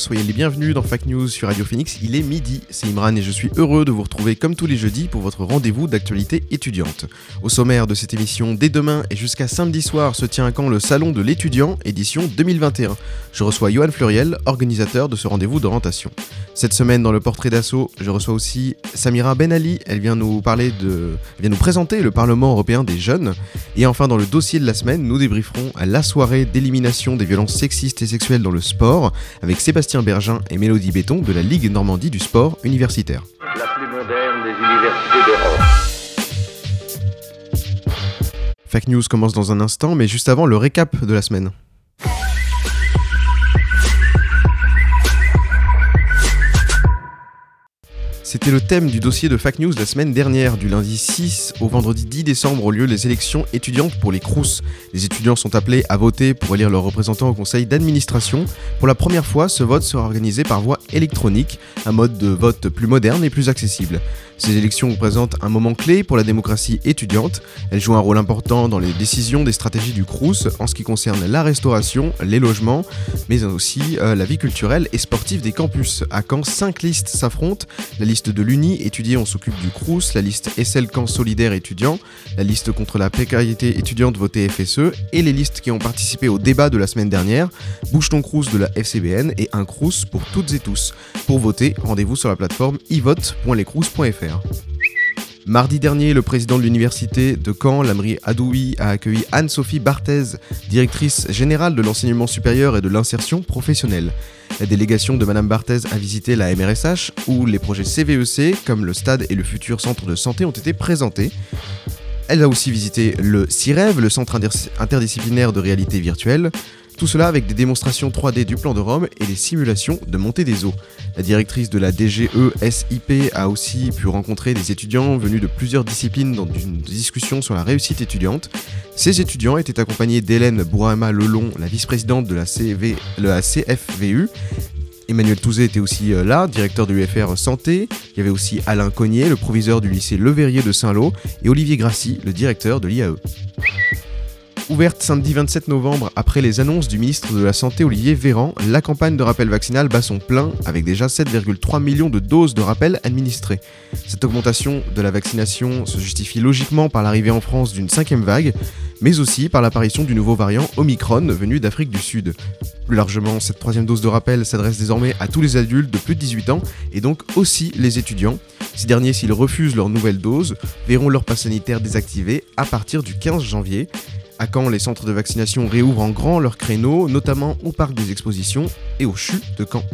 Soyez les bienvenus dans Fact News sur Radio Phoenix. Il est midi, c'est Imran et je suis heureux de vous retrouver comme tous les jeudis pour votre rendez-vous d'actualité étudiante. Au sommaire de cette émission, dès demain et jusqu'à samedi soir se tient à Caen le Salon de l'étudiant édition 2021. Je reçois Johan Fleuriel, organisateur de ce rendez-vous d'orientation. Cette semaine dans le portrait d'assaut, je reçois aussi Samira Ben Ali, elle vient nous parler de elle vient nous présenter le Parlement européen des jeunes et enfin dans le dossier de la semaine, nous débrieferons à la soirée d'élimination des violences sexistes et sexuelles dans le sport avec Sébastien Bergin et Mélodie Béton de la Ligue Normandie du sport universitaire. la plus moderne des universités d'Europe. Fake News commence dans un instant, mais juste avant le récap de la semaine. C'était le thème du dossier de Fake News la semaine dernière, du lundi 6 au vendredi 10 décembre ont lieu les élections étudiantes pour les CROUS. Les étudiants sont appelés à voter pour élire leurs représentants au conseil d'administration. Pour la première fois, ce vote sera organisé par voie électronique, un mode de vote plus moderne et plus accessible. Ces élections représentent un moment clé pour la démocratie étudiante. Elles jouent un rôle important dans les décisions des stratégies du CRUS en ce qui concerne la restauration, les logements, mais aussi euh, la vie culturelle et sportive des campus. À Caen, cinq listes s'affrontent. La liste de l'UNI, étudiée, on s'occupe du CRUS, la liste SL Caen Solidaire étudiant, la liste contre la précarité étudiante votée FSE et les listes qui ont participé au débat de la semaine dernière, Bouge ton CRUS de la FCBN et un CRUS pour toutes et tous. Pour voter, rendez-vous sur la plateforme ivote.lescrous.fr. Mardi dernier, le président de l'université de Caen, Lamri Adoui, a accueilli Anne-Sophie Barthez, directrice générale de l'enseignement supérieur et de l'insertion professionnelle. La délégation de Madame Barthez a visité la MRSH, où les projets CVEC, comme le stade et le futur centre de santé, ont été présentés. Elle a aussi visité le CIREV, le centre inter- interdisciplinaire de réalité virtuelle. Tout cela avec des démonstrations 3D du plan de Rome et des simulations de montée des eaux. La directrice de la DGE SIP a aussi pu rencontrer des étudiants venus de plusieurs disciplines dans une discussion sur la réussite étudiante. Ces étudiants étaient accompagnés d'Hélène Bourama Lelon, la vice-présidente de la, CFVU. Emmanuel Touzé était aussi euh, là, directeur de l'UFR Santé. Il y avait aussi Alain Cognier, le proviseur du lycée Le Verrier de Saint-Lô, et Olivier Grassi, le directeur de l'IAE. Ouverte samedi 27 novembre après les annonces du ministre de la Santé Olivier Véran, la campagne de rappel vaccinal bat son plein avec déjà 7,3 millions de doses de rappel administrées. Cette augmentation de la vaccination se justifie logiquement par l'arrivée en France d'une cinquième vague, mais aussi par l'apparition du nouveau variant Omicron venu d'Afrique du Sud. Plus largement, cette troisième dose de rappel s'adresse désormais à tous les adultes de plus de 18 ans et donc aussi les étudiants. Ces derniers, s'ils refusent leur nouvelle dose, verront leur pass sanitaire désactivé à partir du 15 janvier. À Caen, les centres de vaccination réouvrent en grand leurs créneaux, notamment au parc des expositions et au CHU de Caen?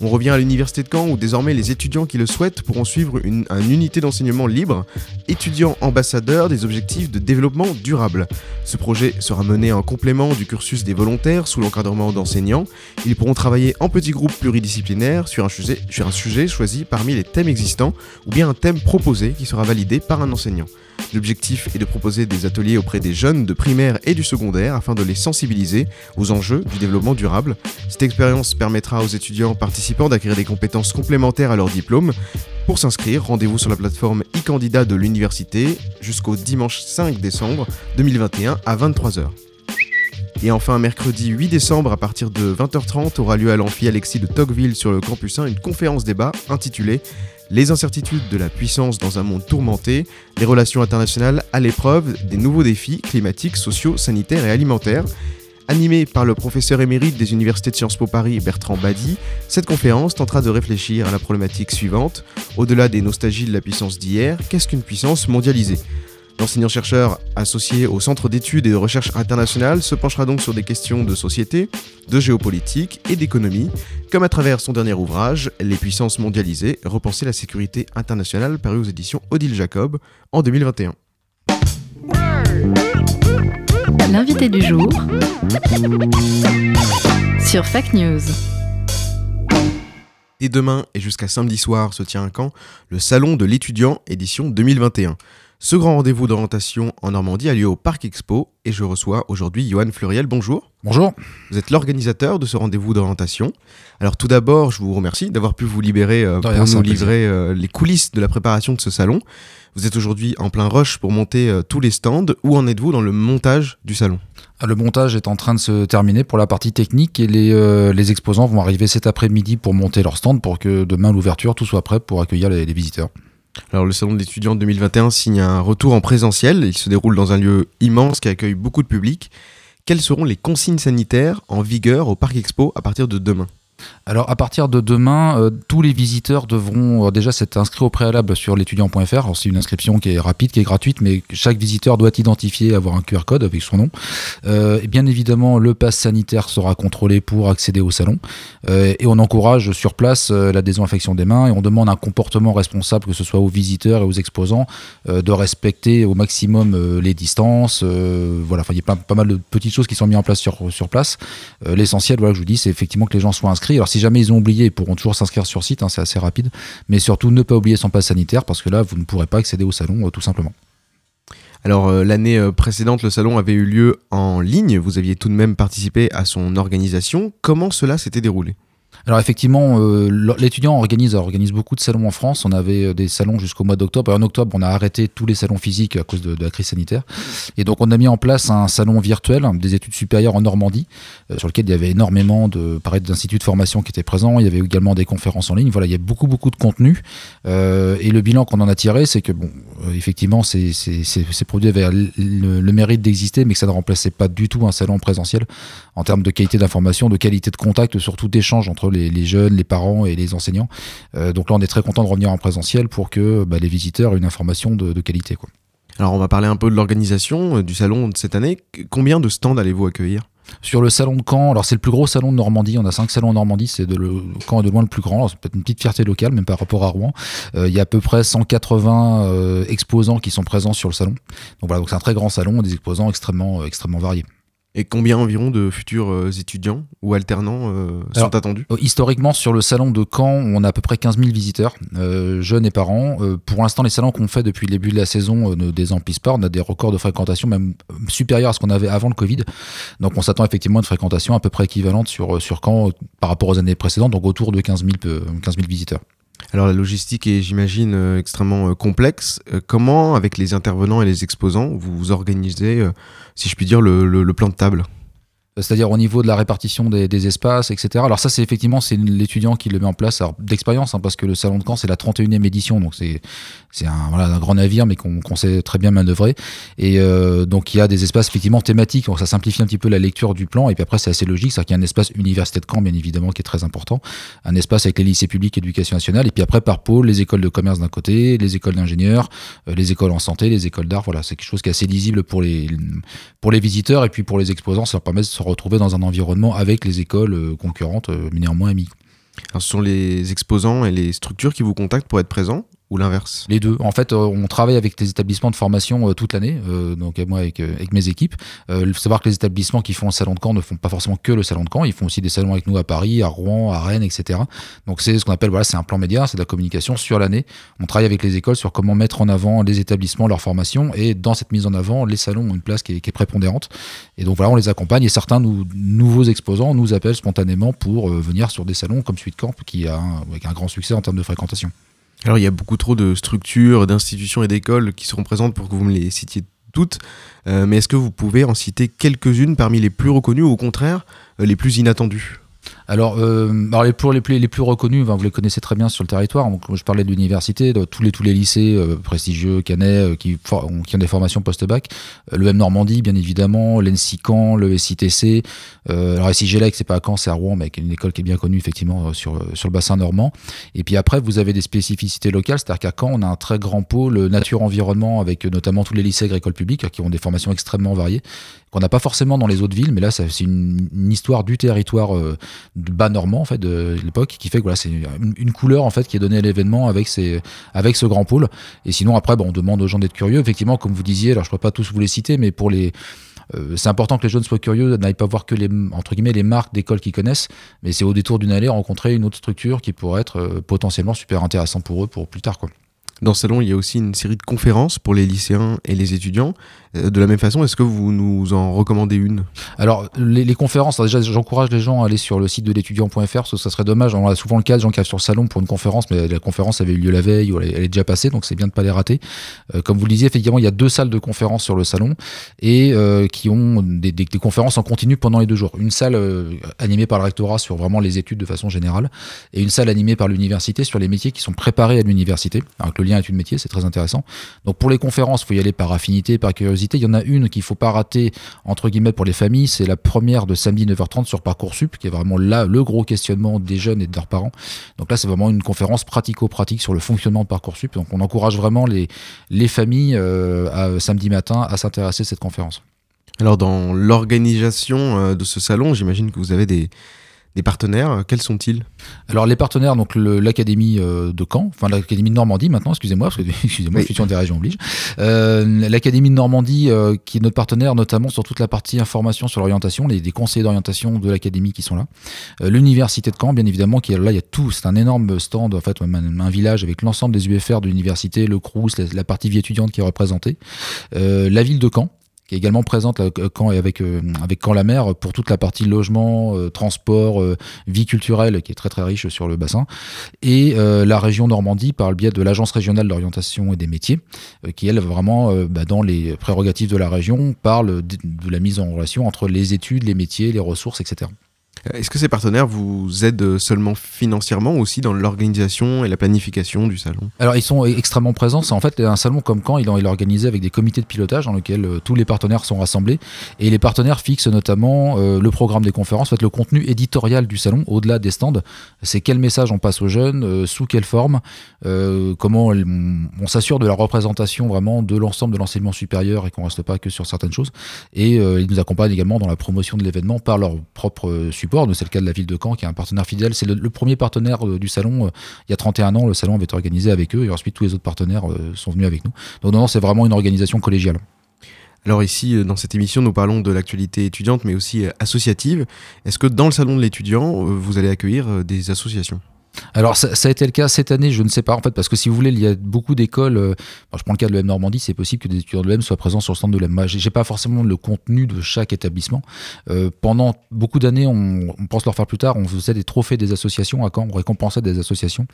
On revient à l'université de Caen où désormais les étudiants qui le souhaitent pourront suivre une, unité d'enseignement libre, étudiants ambassadeurs des objectifs de développement durable. Ce projet sera mené en complément du cursus des volontaires sous l'encadrement d'enseignants. Ils pourront travailler en petits groupes pluridisciplinaires sur un sujet choisi parmi les thèmes existants ou bien un thème proposé qui sera validé par un enseignant. L'objectif est de proposer des ateliers auprès des jeunes de primaire et du secondaire afin de les sensibiliser aux enjeux du développement durable. Cette expérience permettra aux étudiants participants d'acquérir des compétences complémentaires à leur diplôme. Pour s'inscrire, rendez-vous sur la plateforme e-candidat de l'université jusqu'au dimanche 5 décembre 2021 à 23h. Et enfin, mercredi 8 décembre, à partir de 20h30, aura lieu à l'amphi Alexis de Tocqueville sur le campus 1 une conférence débat intitulée Les incertitudes de la puissance dans un monde tourmenté, les relations internationales à l'épreuve des nouveaux défis climatiques, sociaux, sanitaires et alimentaires. Animée par le professeur émérite des universités de Sciences Po Paris Bertrand Badi, cette conférence tentera de réfléchir à la problématique suivante. Au-delà des nostalgies de la puissance d'hier, qu'est-ce qu'une puissance mondialisée? L'enseignant-chercheur associé au Centre d'études et de recherche internationale se penchera donc sur des questions de société, de géopolitique et d'économie, comme à travers son dernier ouvrage, Les puissances mondialisées, repenser la sécurité internationale, paru aux éditions Odile Jacob en 2021. L'invité du jour sur Fact News. Dès demain et jusqu'à samedi soir se tient à Caen le Salon de l'étudiant édition 2021. Ce grand rendez-vous d'orientation en Normandie a lieu au Parc Expo et je reçois aujourd'hui Johan Fleuriel. Bonjour. Bonjour. Vous êtes l'organisateur de ce rendez-vous d'orientation. Alors tout d'abord, je vous remercie d'avoir pu vous libérer euh, De pour rien, nous livrer euh, les coulisses de la préparation de ce salon. Vous êtes aujourd'hui en plein rush pour monter euh, tous les stands. Où en êtes-vous dans le montage du salon? Ah, Le montage est en train de se terminer pour la partie technique et les, euh, les exposants vont arriver cet après-midi pour monter leur stand pour que demain à l'ouverture tout soit prêt pour accueillir les, les visiteurs. Alors le salon de l'étudiant 2021 signe un retour en présentiel. Il se déroule dans un lieu immense qui accueille beaucoup de public. Quelles seront les consignes sanitaires en vigueur au Parc Expo à partir de demain? Alors à partir de demain, euh, tous les visiteurs devront euh, déjà s'être inscrits au préalable sur l'étudiant.fr. C'est une inscription qui est rapide, qui est gratuite, mais chaque visiteur doit identifier, avoir un QR code avec son nom. Euh, et bien évidemment, le pass sanitaire sera contrôlé pour accéder au salon. Et on encourage sur place la désinfection des mains et on demande un comportement responsable, que ce soit aux visiteurs et aux exposants, de respecter au maximum les distances. voilà, il y a pas, mal de petites choses qui sont mises en place sur, place. L'essentiel, voilà, que je vous dis, c'est effectivement que les gens soient inscrits. Alors, si jamais ils ont oublié, ils pourront toujours s'inscrire sur site, hein, c'est assez rapide. Mais surtout, ne pas oublier son pass sanitaire parce que là, vous ne pourrez pas accéder au salon euh, tout simplement. Alors euh, l'année euh, précédente, le salon avait eu lieu en ligne. Vous aviez tout de même participé à son organisation. Comment cela s'était déroulé? Alors effectivement, euh, l'étudiant organise, organise beaucoup de salons en France. On avait euh, des salons jusqu'au mois d'octobre. En octobre, on a arrêté tous les salons physiques à cause de, la crise sanitaire. Et donc on a mis en place un salon virtuel des études supérieures en Normandie, euh, sur lequel il y avait énormément d'instituts de formation qui étaient présents. Il y avait également des conférences en ligne. Voilà, il y a beaucoup beaucoup de contenu. Et le bilan qu'on en a tiré, c'est que bon, effectivement, ces, ces, ces, ces produits avaient le- le mérite d'exister, mais que ça ne remplaçait pas du tout un salon présentiel en termes de qualité d'information, de qualité de contact, surtout d'échange entre les, les jeunes, les parents et les enseignants. Euh, donc là, on est très content de revenir en présentiel pour que bah, les visiteurs aient une information de, de qualité. Quoi. Alors on va parler un peu de l'organisation euh, du salon de cette année. Combien de stands allez-vous accueillir? Sur le salon de Caen, alors c'est le plus gros salon de Normandie, on a cinq salons en Normandie, c'est de le, Caen est de loin le plus grand, c'est peut-être une petite fierté locale, même par rapport à Rouen. Euh, il y a à peu près 180 euh, exposants qui sont présents sur le salon. Donc voilà, donc c'est un très grand salon, des exposants extrêmement, euh, extrêmement variés. Et combien environ de futurs euh, étudiants ou alternants euh, sont attendus? Euh, Historiquement, sur le salon de Caen, on a à peu près 15 000 visiteurs, euh, jeunes et parents. Euh, pour l'instant, les salons qu'on fait depuis le début de la saison ne désemplissent pas. On a des records de fréquentation même supérieurs à ce qu'on avait avant le Covid. Donc, on s'attend effectivement à une fréquentation à peu près équivalente sur, sur Caen par rapport aux années précédentes, donc autour de 15 000, peu- 15 000 visiteurs. Alors la logistique est, j'imagine, euh, extrêmement euh, complexe. Euh, comment, avec les intervenants et les exposants, vous organisez, si je puis dire, le plan de table? C'est-à-dire au niveau de la répartition des, espaces, etc. Alors ça, c'est effectivement c'est l'étudiant qui le met en place, d'expérience, hein, parce que le salon de Caen c'est la 31e édition, donc c'est un, grand navire, mais qu'on sait très bien manœuvrer. Et euh, donc il y a des espaces effectivement thématiques, donc ça simplifie un petit peu la lecture du plan. Et puis après c'est assez logique, c'est qu'il y a un espace université de Caen, bien évidemment, qui est très important, un espace avec les lycées publics, éducation nationale, et puis après par pôle, les écoles de commerce d'un côté, les écoles d'ingénieurs, euh, les écoles en santé, les écoles d'art. Voilà, c'est quelque chose qui est assez lisible pour les pour les visiteurs et puis pour les exposants, ça leur permet de se retrouver dans un environnement avec les écoles euh, concurrentes, euh, mais néanmoins amies. Alors, ce sont les exposants et les structures qui vous contactent pour être présents ou l'inverse? Les deux. En fait, euh, on travaille avec les établissements de formation euh, toute l'année, euh, donc moi avec, mes équipes. Il faut savoir que les établissements qui font le salon de Caen ne font pas forcément que le salon de Caen, ils font aussi des salons avec nous à Paris, à Rouen, à Rennes, etc. Donc c'est ce qu'on appelle, voilà, c'est un plan média, c'est de la communication sur l'année. On travaille avec les écoles sur comment mettre en avant les établissements, leur formation, et dans cette mise en avant, les salons ont une place qui est, prépondérante. Et donc voilà, on les accompagne, et certains nous- nouveaux exposants nous appellent spontanément pour venir sur des salons comme de Camp, qui a un grand succès en termes de fréquentation. Alors, il y a beaucoup trop de structures, d'institutions et d'écoles qui seront présentes pour que vous me les citiez toutes. Euh, mais est-ce que vous pouvez en citer quelques-unes parmi les plus reconnues ou au contraire euh, les plus inattendues? Alors, euh, alors les, pour les plus, les plus reconnus, ben, vous les connaissez très bien sur le territoire. Donc, je parlais de l'université, de tous les, tous les lycées euh, prestigieux, Canet, euh, qui, ont- qui ont des formations post-bac. Euh, le M Normandie, bien évidemment, l'ENSI Caen, le SITC. Euh, alors, SIGELEC, c'est pas à Caen, c'est à Rouen, mais qui est une école qui est bien connue, effectivement, euh, sur, sur le bassin normand. Et puis après, vous avez des spécificités locales, c'est-à-dire qu'à Caen, on a un très grand pôle nature-environnement avec notamment tous les lycées agricoles publics euh, qui ont des formations extrêmement variées, qu'on n'a pas forcément dans les autres villes, mais là, c'est une, histoire du territoire bas normand, en fait, de l'époque, qui fait que voilà, c'est une, couleur, en fait, qui est donnée à l'événement avec, ces, avec ce grand pôle. Et sinon, après, bon, on demande aux gens d'être curieux. Effectivement, comme vous disiez, alors je ne peux pas tous vous les citer, mais pour les Euh, c'est important que les jeunes soient curieux, n'aillent pas voir que les entre guillemets les marques d'écoles qu'ils connaissent, mais c'est au détour d'une allée rencontrer une autre structure qui pourrait être euh, potentiellement super intéressant pour eux pour plus tard quoi. Dans ce salon, il y a aussi une série de conférences pour les lycéens et les étudiants. Euh, De la même façon, est-ce que vous nous en recommandez une? Alors, les, conférences, déjà, j'encourage les gens à aller sur le site de l'étudiant.fr parce ça serait dommage. On a souvent le cas de gens qui arrivent sur le salon pour une conférence, mais la conférence avait eu lieu la veille ou elle, est- déjà passée, donc c'est bien de pas les rater. Euh, comme vous le disiez, effectivement, il y a deux salles de conférences sur le salon et euh, qui ont des, conférences en continu pendant les deux jours. Une salle animée par le rectorat sur vraiment les études de façon générale et une salle animée par l'université sur les métiers qui sont préparés à l'université. Lien est une métier, c'est très intéressant. Donc pour les conférences, il faut y aller par affinité, par curiosité. Il y en a une qu'il faut pas rater entre guillemets pour les familles, c'est la première de samedi 9h30 sur Parcoursup, qui est vraiment là le gros questionnement des jeunes et de leurs parents. Donc là, c'est vraiment une conférence pratico-pratique sur le fonctionnement de Parcoursup. Donc on encourage vraiment les, les familles euh, à, samedi matin à s'intéresser à cette conférence. Alors, dans l'organisation euh, de ce salon, j'imagine que vous avez des, des partenaires. Quels sont-ils? Alors les partenaires, donc l'académie euh, de Caen, enfin l'académie de Normandie maintenant, excusez-moi, parce que excusez-moi, Oui. des régions oblige. Euh, l'académie de Normandie, euh, qui est notre partenaire, notamment sur toute la partie information sur l'orientation, les des conseillers d'orientation de l'académie qui sont là. Euh, L'université de Caen, bien évidemment, qui est là, il y a tout, c'est un énorme stand, en fait, un, un village avec l'ensemble des UFR de l'université, le CRUS, la, la partie vie étudiante qui est représentée. Euh, la ville de Caen qui est également présente Caen et avec euh, avec Caen la mer pour toute la partie logement, euh, transport, euh, vie culturelle qui est très très riche sur le bassin et euh, la région Normandie par le biais de l'agence régionale d'orientation et des métiers euh, qui elle vraiment euh, bah, dans les prérogatives de la région parle de la mise en relation entre les études, les métiers, les ressources, etc. Est-ce que ces partenaires vous aident seulement financièrement ou aussi dans l'organisation et la planification du salon? Alors ils sont extrêmement présents. C'est en fait un salon comme quand il est organisé avec des comités de pilotage dans lesquels euh, tous les partenaires sont rassemblés et les partenaires fixent notamment euh, le programme des conférences, en fait le contenu éditorial du salon au-delà des stands. C'est quel message on passe aux jeunes, euh, sous quelle forme, euh, comment on, s'assure de la représentation vraiment de l'ensemble de l'enseignement supérieur et qu'on reste pas que sur certaines choses. Et euh, ils nous accompagnent également dans la promotion de l'événement par leur propre euh, support. C'est le cas de la ville de Caen qui est un partenaire fidèle. C'est le, premier partenaire euh, du salon. Euh, il y a 31 ans, le salon avait été organisé avec eux et ensuite tous les autres partenaires euh, sont venus avec nous. Donc non, non, c'est vraiment une organisation collégiale. Alors ici, dans cette émission, nous parlons de l'actualité étudiante, mais aussi associative. Est-ce que dans le salon de l'étudiant, vous allez accueillir des associations? Alors ça, a été le cas cette année, je ne sais pas en fait, parce que si vous voulez, il y a beaucoup d'écoles. euh, je prends le cas de l'EM Normandie, c'est possible que des étudiants de l'EM soient présents sur le stand de l'EM. Moi, j'ai pas forcément le contenu de chaque établissement. Euh, pendant beaucoup d'années, on, pense leur faire plus tard, on faisait des trophées des associations à Caen, on récompensait des associations.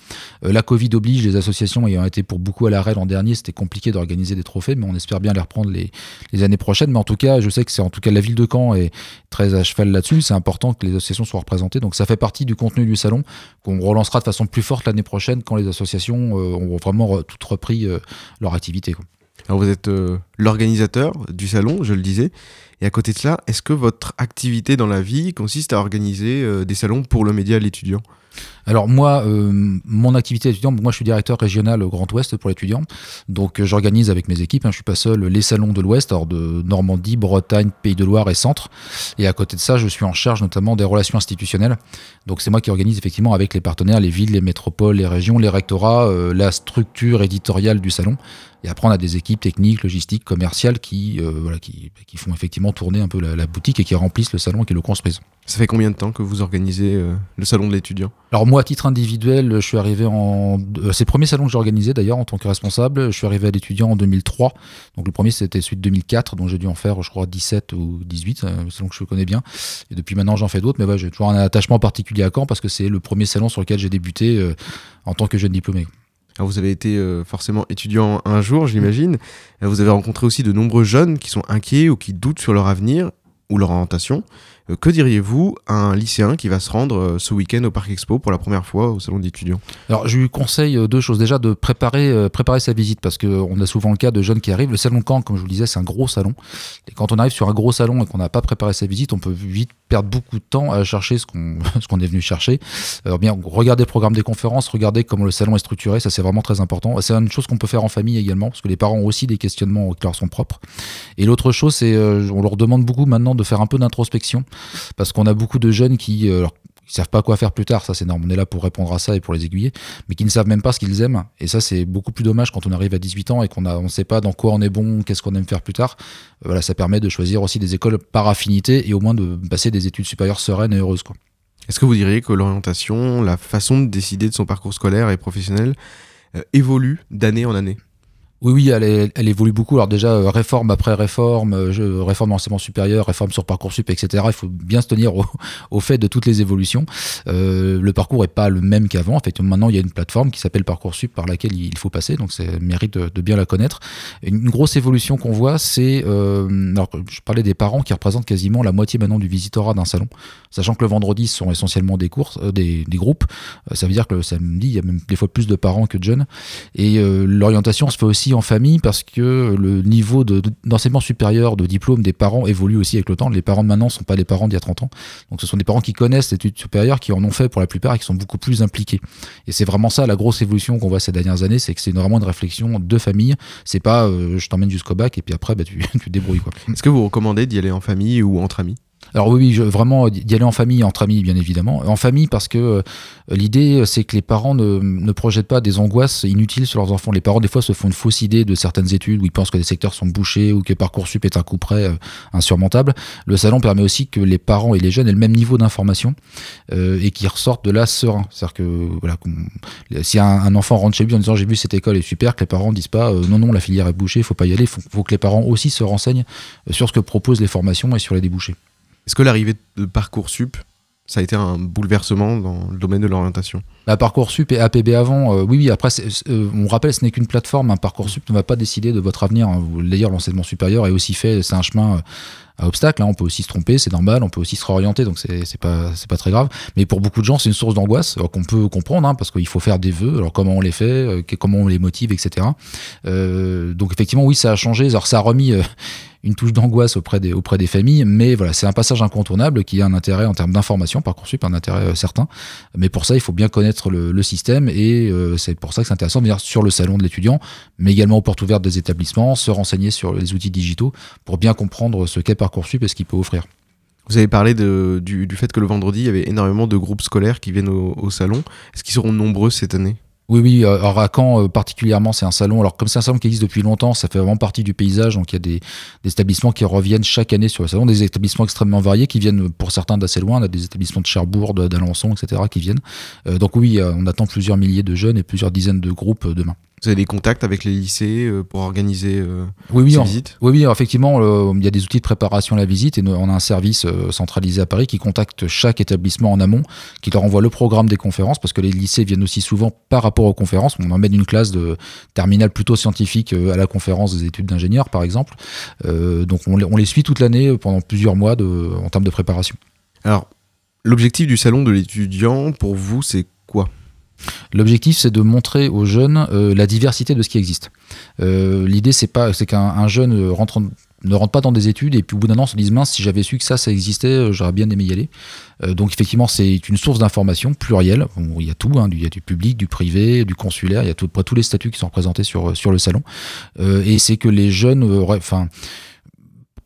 Euh, la Covid oblige, les associations ayant été pour beaucoup à l'arrêt l'an dernier, c'était compliqué d'organiser des trophées, mais on espère bien les reprendre les, les années prochaines. Mais en tout cas, je sais que c'est en tout cas la ville de Caen est très à cheval là-dessus. C'est important que les associations soient représentées. Donc ça fait partie du contenu du salon qu'on relancera de façon plus forte l'année prochaine quand les associations euh, ont vraiment toutes repris euh, leur activité. Alors vous êtes euh, l'organisateur du salon, je le disais. Et à côté de cela, est-ce que votre activité dans la vie consiste à organiser des salons pour le média l'étudiant? Alors moi, euh, mon activité étudiante, moi je suis directeur régional au Grand Ouest pour l'étudiant, donc euh, j'organise avec mes équipes, hein, je suis pas seul, les salons de l'Ouest, alors de Normandie, Bretagne, Pays de Loire et Centre, et à côté de ça, je suis en charge notamment des relations institutionnelles, donc c'est moi qui organise effectivement avec les partenaires, les villes, les métropoles, les régions, les rectorats, euh, la structure éditoriale du salon, et après on a des équipes techniques, logistiques, commerciales qui, voilà, qui, qui font effectivement tourner un peu la, la boutique et qui remplissent le salon et qui le construisent. Ça fait combien de temps que vous organisez euh, le salon de l'étudiant? Alors moi, à titre individuel, je suis arrivé en... euh, C'est le premier salon que j'ai organisé d'ailleurs en tant que responsable. Je suis arrivé à l'étudiant en 2003. Donc le premier, c'était celui de 2004, dont j'ai dû en faire, je crois, 17 ou 18, euh, salon que je connais bien. Et depuis maintenant, j'en fais d'autres. Mais ouais, j'ai toujours un attachement particulier à Caen parce que c'est le premier salon sur lequel j'ai débuté euh, en tant que jeune diplômé. Alors vous avez été euh, forcément étudiant un jour, j'imagine. Vous avez rencontré aussi de nombreux jeunes qui sont inquiets ou qui doutent sur leur avenir ou leur orientation. Euh, que diriez-vous à un lycéen qui va se rendre euh, ce week-end au Parc Expo pour la première fois au salon d'étudiants? Alors, je lui conseille euh, deux choses. Déjà, de préparer, préparer sa visite, parce qu'on a souvent le cas de jeunes qui arrivent. Le salon Caen, comme je vous le disais, c'est un gros salon. Et quand on arrive sur un gros salon et qu'on n'a pas préparé sa visite, on peut vite perdre beaucoup de temps à chercher ce qu'on est venu chercher. Alors bien, regardez le programme des conférences, regardez comment le salon est structuré, ça c'est vraiment très important. C'est une chose qu'on peut faire en famille également, parce que les parents ont aussi des questionnements qui leur sont propres. Et l'autre chose, c'est on leur demande beaucoup maintenant de faire un peu d'introspection, parce qu'on a beaucoup de jeunes qui... euh, alors, ils savent pas quoi faire plus tard, ça c'est normal, on est là pour répondre à ça et pour les aiguiller, mais qui ne savent même pas ce qu'ils aiment. Et ça c'est beaucoup plus dommage quand on arrive à 18 ans et qu'on on sait pas dans quoi on est bon, qu'est-ce qu'on aime faire plus tard. Euh, Voilà, ça permet de choisir aussi des écoles par affinité et au moins de passer des études supérieures sereines et heureuses. Quoi. Est-ce que vous diriez que l'orientation, la façon de décider de son parcours scolaire et professionnel euh, évolue d'année en année? Oui, oui, elle, évolue beaucoup. Alors déjà, euh, réforme après réforme, euh, je- réforme d'enseignement supérieur, réforme sur Parcoursup, etc. Il faut bien se tenir au, fait de toutes les évolutions. Euh, le parcours est pas le même qu'avant. En fait, maintenant, il y a une plateforme qui s'appelle Parcoursup par laquelle il faut passer, donc c'est mérite de, bien la connaître. Une grosse évolution qu'on voit, c'est... alors, je parlais des parents qui représentent quasiment la moitié maintenant du visitorat d'un salon, sachant que le vendredi, ce sont essentiellement des courses, des, des groupes. Ça veut dire que le samedi, il y a même des fois plus de parents que de jeunes. Et l'orientation se fait aussi en famille parce que le niveau de- d'enseignement supérieur, de diplôme des parents évolue aussi avec le temps. Les parents de maintenant ne sont pas les parents d'il y a 30 ans. Donc ce sont des parents qui connaissent l'étude supérieure, qui en ont fait pour la plupart et qui sont beaucoup plus impliqués. Et c'est vraiment ça la grosse évolution qu'on voit ces dernières années, c'est que c'est vraiment une réflexion de famille. C'est pas euh, je t'emmène jusqu'au bac et puis après bah, tu, tu débrouilles quoi. Est-ce que vous recommandez d'y aller en famille ou entre amis? Alors oui, je- vraiment d'y aller en famille, entre amis bien évidemment. En famille parce que euh, l'idée euh, c'est que les parents ne, projettent pas des angoisses inutiles sur leurs enfants. Les parents des fois se font une fausse idée de certaines études où ils pensent que les secteurs sont bouchés ou que Parcoursup est un coup près euh, insurmontable. Le salon permet aussi que les parents et les jeunes aient le même niveau d'information et qu'ils ressortent de là sereins. C'est-à-dire que voilà, si un, enfant rentre chez lui en disant j'ai vu cette école est super, que les parents disent pas non non la filière est bouchée, faut pas y aller. Il faut, que les parents aussi se renseignent sur ce que proposent les formations et sur les débouchés. Est-ce que l'arrivée de Parcoursup, ça a été un bouleversement dans le domaine de l'orientation? Bah, Parcoursup et APB avant, euh, oui, oui, après, euh, on rappelle, ce n'est qu'une plateforme. hein. Parcoursup ne va pas décider de votre avenir. hein. D'ailleurs, l'enseignement supérieur est aussi fait, c'est un chemin euh, à obstacles. hein. On peut aussi se tromper, c'est normal, on peut aussi se réorienter, donc c'est pas, pas très grave. Mais pour beaucoup de gens, c'est une source d'angoisse qu'on peut comprendre, hein, parce qu'il faut faire des vœux. Alors, comment on les fait, euh, comment on les motive, etc. Euh, donc, effectivement, oui, ça a changé. Alors, ça a remis. euh, une touche d'angoisse auprès des, auprès des familles, mais voilà, c'est un passage incontournable qui a un intérêt en termes d'information, Parcoursup, un intérêt certain. Mais pour ça, il faut bien connaître le, système et c'est pour ça que c'est intéressant de venir sur le salon de l'étudiant, mais également aux portes ouvertes des établissements, se renseigner sur les outils digitaux pour bien comprendre ce qu'est Parcoursup et ce qu'il peut offrir. Vous avez parlé de- du, du fait que le vendredi, il y avait énormément de groupes scolaires qui viennent au, au salon. Est-ce qu'ils seront nombreux cette année? Oui, oui, euh, alors à Caen euh, particulièrement, c'est un salon. Alors comme c'est un salon qui existe depuis longtemps, ça fait vraiment partie du paysage. Donc il y a des, des établissements qui reviennent chaque année sur le salon, des établissements extrêmement variés qui viennent pour certains d'assez loin. On a des établissements de Cherbourg, d'Alençon, etc. qui viennent. Euh, donc oui, euh, on attend plusieurs milliers de jeunes et plusieurs dizaines de groupes demain. Vous avez des contacts avec les lycées euh, pour organiser euh, Oui, oui, ces on- visites? Oui, oui, effectivement, il y a des outils de préparation à la visite et nous- on a un service euh, centralisé à Paris qui contacte chaque établissement en amont, qui leur envoie le programme des conférences, parce que les lycées viennent aussi souvent par rapport aux conférences. On emmène une classe de terminale plutôt scientifique euh, à la conférence des études d'ingénieurs, par exemple. Donc on les, on les suit toute l'année pendant plusieurs mois de, en termes de préparation. Alors, l'objectif du salon de l'étudiant, pour vous, c'est quoi? L'objectif, c'est de montrer aux jeunes euh, la diversité de ce qui existe. Euh, L'idée, c'est pas, c'est qu'un un jeune euh, ne rentre pas dans des études et puis au bout d'un an se dise mince si j'avais su que ça ça existait j'aurais bien aimé y aller. Donc effectivement c'est une source d'information plurielle. Bon, il y a tout hein, il y a du public du privé du consulaire. Il y a tout, tous les statuts qui sont représentés sur, sur le salon. Et c'est que les jeunes enfin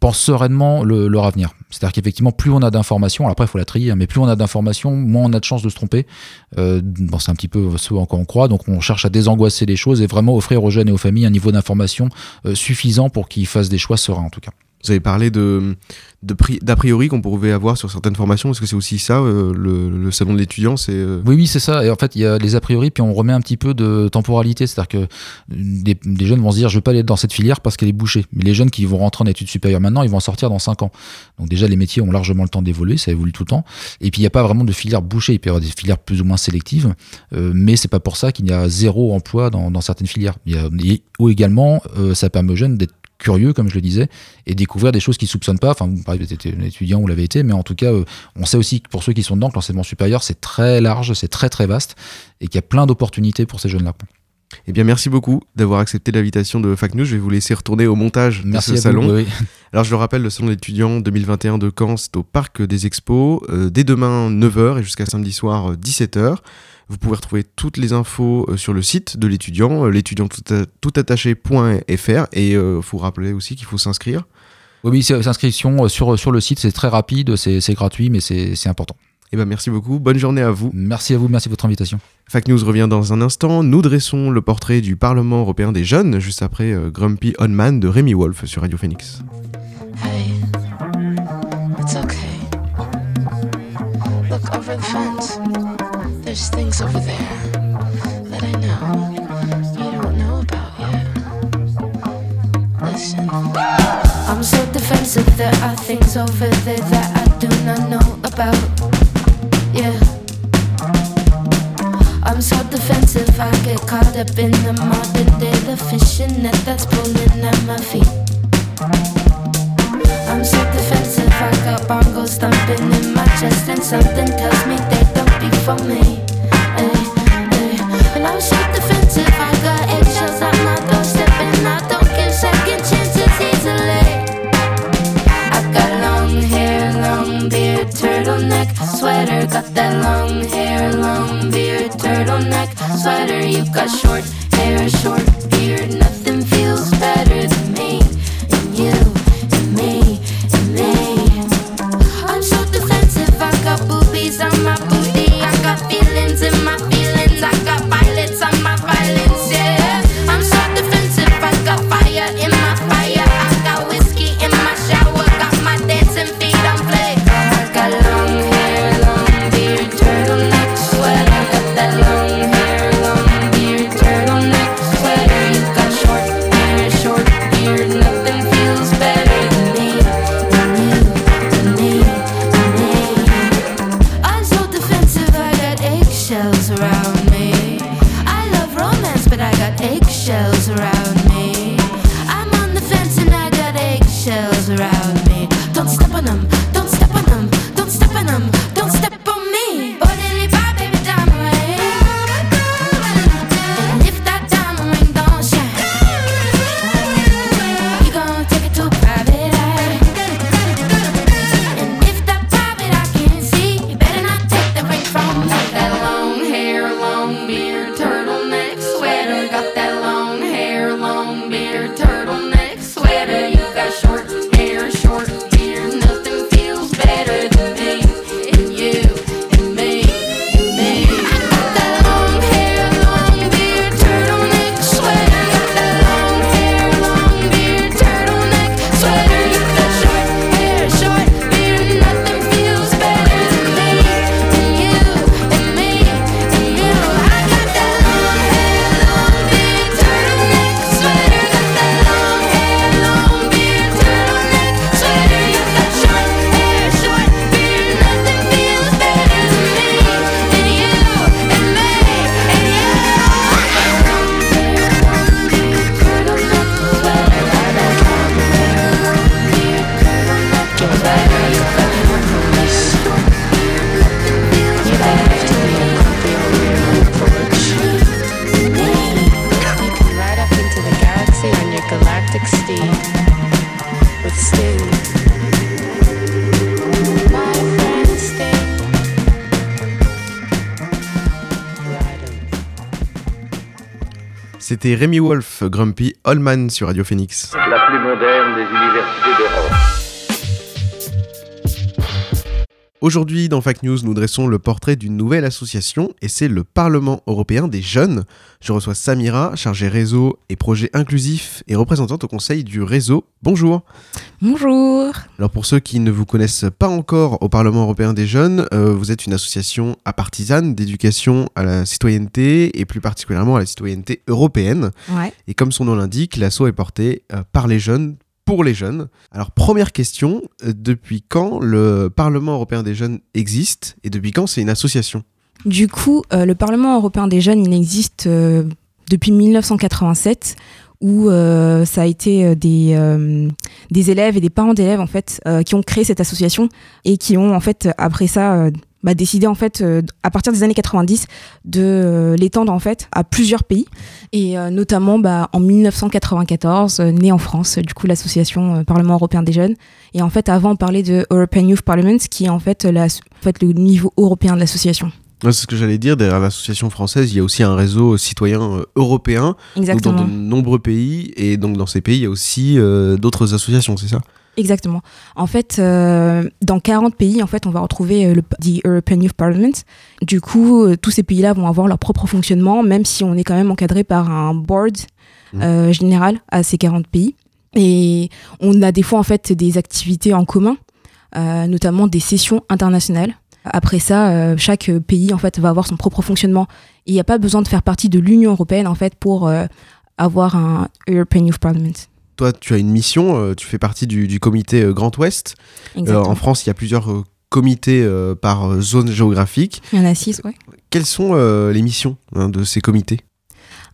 pensent sereinement le- leur avenir. C'est-à-dire qu'effectivement, plus on a d'informations, après il faut la trier, hein, mais plus on a d'informations, moins on a de chances de se tromper. Euh, bon, c'est un petit peu ce en quoi on croit, donc on cherche à désangoisser les choses et vraiment offrir aux jeunes et aux familles un niveau d'information euh, suffisant pour qu'ils fassent des choix sereins en tout cas. Vous avez parlé de d'a priori qu'on pouvait avoir sur certaines formations. Est-ce que c'est aussi ça, euh, le, le salon de l'étudiant C'est euh, Oui, oui, c'est ça. Et en fait, il y a les a priori, puis on remet un petit peu de temporalité. C'est-à-dire que des, des jeunes vont se dire, je vais pas aller dans cette filière parce qu'elle est bouchée. Mais les jeunes qui vont rentrer en études supérieures maintenant, ils vont en sortir dans 5 ans. Donc déjà, les métiers ont largement le temps d'évoluer, ça évolue tout le temps. Et puis, il n'y a pas vraiment de filière bouchée. Il peut y avoir des filières plus ou moins sélectives, euh, mais c'est pas pour ça qu'il y a zéro emploi dans, dans certaines filières. Il y a, et- ou également, euh, ça permet aux jeunes d'être curieux, comme je le disais, et découvrir des choses qu'ils soupçonnent pas. Enfin, vous parlez peut-être un étudiant, vous l'avez été, mais en tout cas, euh, on sait aussi que pour ceux qui sont dedans, que l'enseignement supérieur, c'est très large, c'est très très vaste, et qu'il y a plein d'opportunités pour ces jeunes-là. Eh bien, merci beaucoup d'avoir accepté l'invitation de Fac News. Je vais vous laisser retourner au montage Merci de ce à vous. salon. Oui, oui. Alors, je le rappelle, le salon de l'étudiant 2021 de Caen, c'est au Parc des Expos, euh, dès demain 9h et jusqu'à samedi soir euh, 17h. Vous pouvez retrouver toutes les infos euh, sur le site de l'étudiant, euh, l'étudiant toutattaché.fr. Et il faut rappeler aussi qu'il faut s'inscrire. Oui, oui, c'est- inscription euh, sur, sur le site, c'est très rapide, c'est c'est gratuit, mais c'est c'est important. Eh ben, merci beaucoup. Bonne journée à vous. Merci à vous, merci de votre invitation. Fact News revient dans un instant. Nous dressons le portrait du Parlement européen des jeunes, juste après euh, Grumpy On Man de Rémi Wolf sur Radio Phoenix. Hey, it's okay. Look over the fence. There's things over there so defensive. There are things over there that I do not know about. Yeah. I'm so defensive. I get caught up in the modern day, the fishing net that's pulling at my feet. I'm so defensive. I got bongos thumping in my chest, and something tells me they don't be for me. Got that long hair, long beard, turtleneck, sweater. You've got short hair, short but I got eggshells around me. I'm on the fence and I got eggshells around me. C'était Rémi Wolf, Grumpy Allman sur Radio Phoenix. La plus moderne des universités d'Europe. Aujourd'hui, dans Fact News, nous dressons le portrait d'une nouvelle association et c'est le Parlement européen des jeunes. Je reçois Samira, chargée réseau et projet inclusif et représentante au conseil du réseau. Bonjour. Bonjour. Alors pour ceux qui ne vous connaissent pas encore au Parlement européen des jeunes, euh, vous êtes une association apartisane d'éducation à la citoyenneté et plus particulièrement à la citoyenneté européenne. Ouais. Et comme son nom l'indique, l'asso est porté euh, par les jeunes pour les jeunes. Alors première question, euh, depuis quand le Parlement européen des jeunes existe et depuis quand c'est une association? Du coup, euh, le Parlement européen des jeunes, il existe euh, depuis 1987 où ça a été des, des élèves et des parents d'élèves en fait qui ont créé cette association et qui ont en fait après ça bah, décidé en fait euh, à partir des années 90 de euh, l'étendre en fait à plusieurs pays. Et euh, notamment bah, en 1994 euh, née en France du coup l'association Parlement européen des jeunes. Et en fait avant on parlait de European Youth Parliament qui est en fait, la, en fait le niveau européen de l'association. Ouais, C'est ce que j'allais dire, derrière l'association française, il y a aussi un réseau citoyen européen. Donc dans de nombreux pays. Et donc dans ces pays, il y a aussi euh, d'autres associations, c'est ça? Exactement. En fait, euh, dans 40 pays, en fait, on va retrouver euh, le the European Youth Parliament. Du coup, euh, tous ces pays-là vont avoir leur propre fonctionnement, même si on est quand même encadré par un board euh, général à ces 40 pays. Et on a des fois, en fait, des activités en commun, notamment des sessions internationales. Après ça, chaque pays, en fait, va avoir son propre fonctionnement. Il n'y a pas besoin de faire partie de l'Union européenne, en fait, pour avoir un European Youth Parliament. Toi, tu as une mission, euh, tu fais partie du, du comité euh, Grand Ouest. Euh, en France, il y a plusieurs comités euh, par zone géographique. Il y en a six, ouais. Quelles sont euh, les missions hein, de ces comités?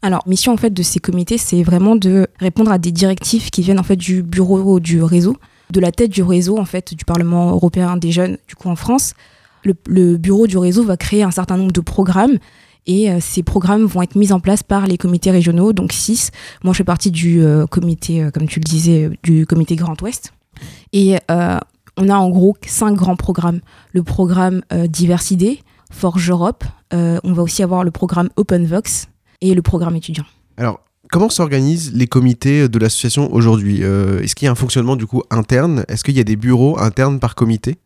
Alors, mission en fait de ces comités, c'est vraiment de répondre à des directives qui viennent en fait du bureau du réseau, de la tête du réseau en fait du Parlement européen des jeunes du coup en France. Le, le bureau du réseau va créer un certain nombre de programmes et euh, ces programmes vont être mis en place par les comités régionaux, donc six. Moi, je fais partie du euh, comité, euh, comme tu le disais, du comité Grand Ouest. Et on a en gros cinq grands programmes. Le programme Diversité, Forge Europe. on va aussi avoir le programme OpenVox et le programme étudiant. Alors, comment s'organisent les comités de l'association aujourd'hui? Euh, Est-ce qu'il y a un fonctionnement du coup interne? Est-ce qu'il y a des bureaux internes par comité?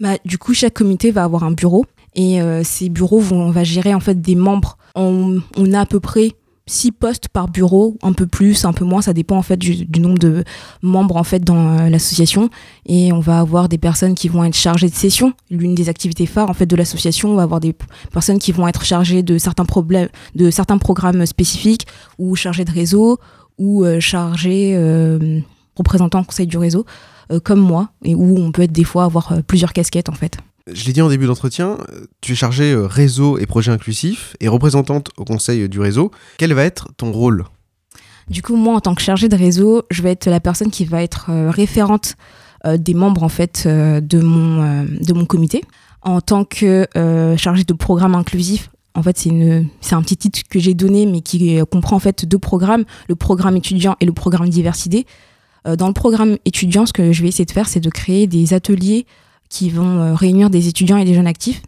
Bah, du coup, chaque comité va avoir un bureau et euh, ces bureaux vont on va gérer en fait des membres. On, on a à peu près six postes par bureau, un peu plus, un peu moins, ça dépend en fait du, du nombre de membres en fait dans euh, l'association. Et on va avoir des personnes qui vont être chargées de sessions. L'une des activités phares en fait de l'association, on va avoir des personnes qui vont être chargées de certains problèmes, de certains programmes spécifiques ou chargées de réseau ou euh, chargées euh, représentants conseil du réseau, euh, comme moi, et où on peut être des fois avoir plusieurs casquettes en fait. Je l'ai dit en début d'entretien, euh, tu es chargée euh, réseau et projet inclusif et représentante au conseil du réseau. Quel va être ton rôle? Du coup, moi, en tant que chargée de réseau, je vais être la personne qui va être euh, référente des membres en fait de mon de mon comité. En tant que chargée de programme inclusif, en fait, c'est un petit titre que j'ai donné, mais qui comprend en fait deux programmes, le programme étudiant et le programme diversité. Dans le programme étudiant, ce que je vais essayer de faire, c'est de créer des ateliers qui vont euh, réunir des étudiants et des jeunes actifs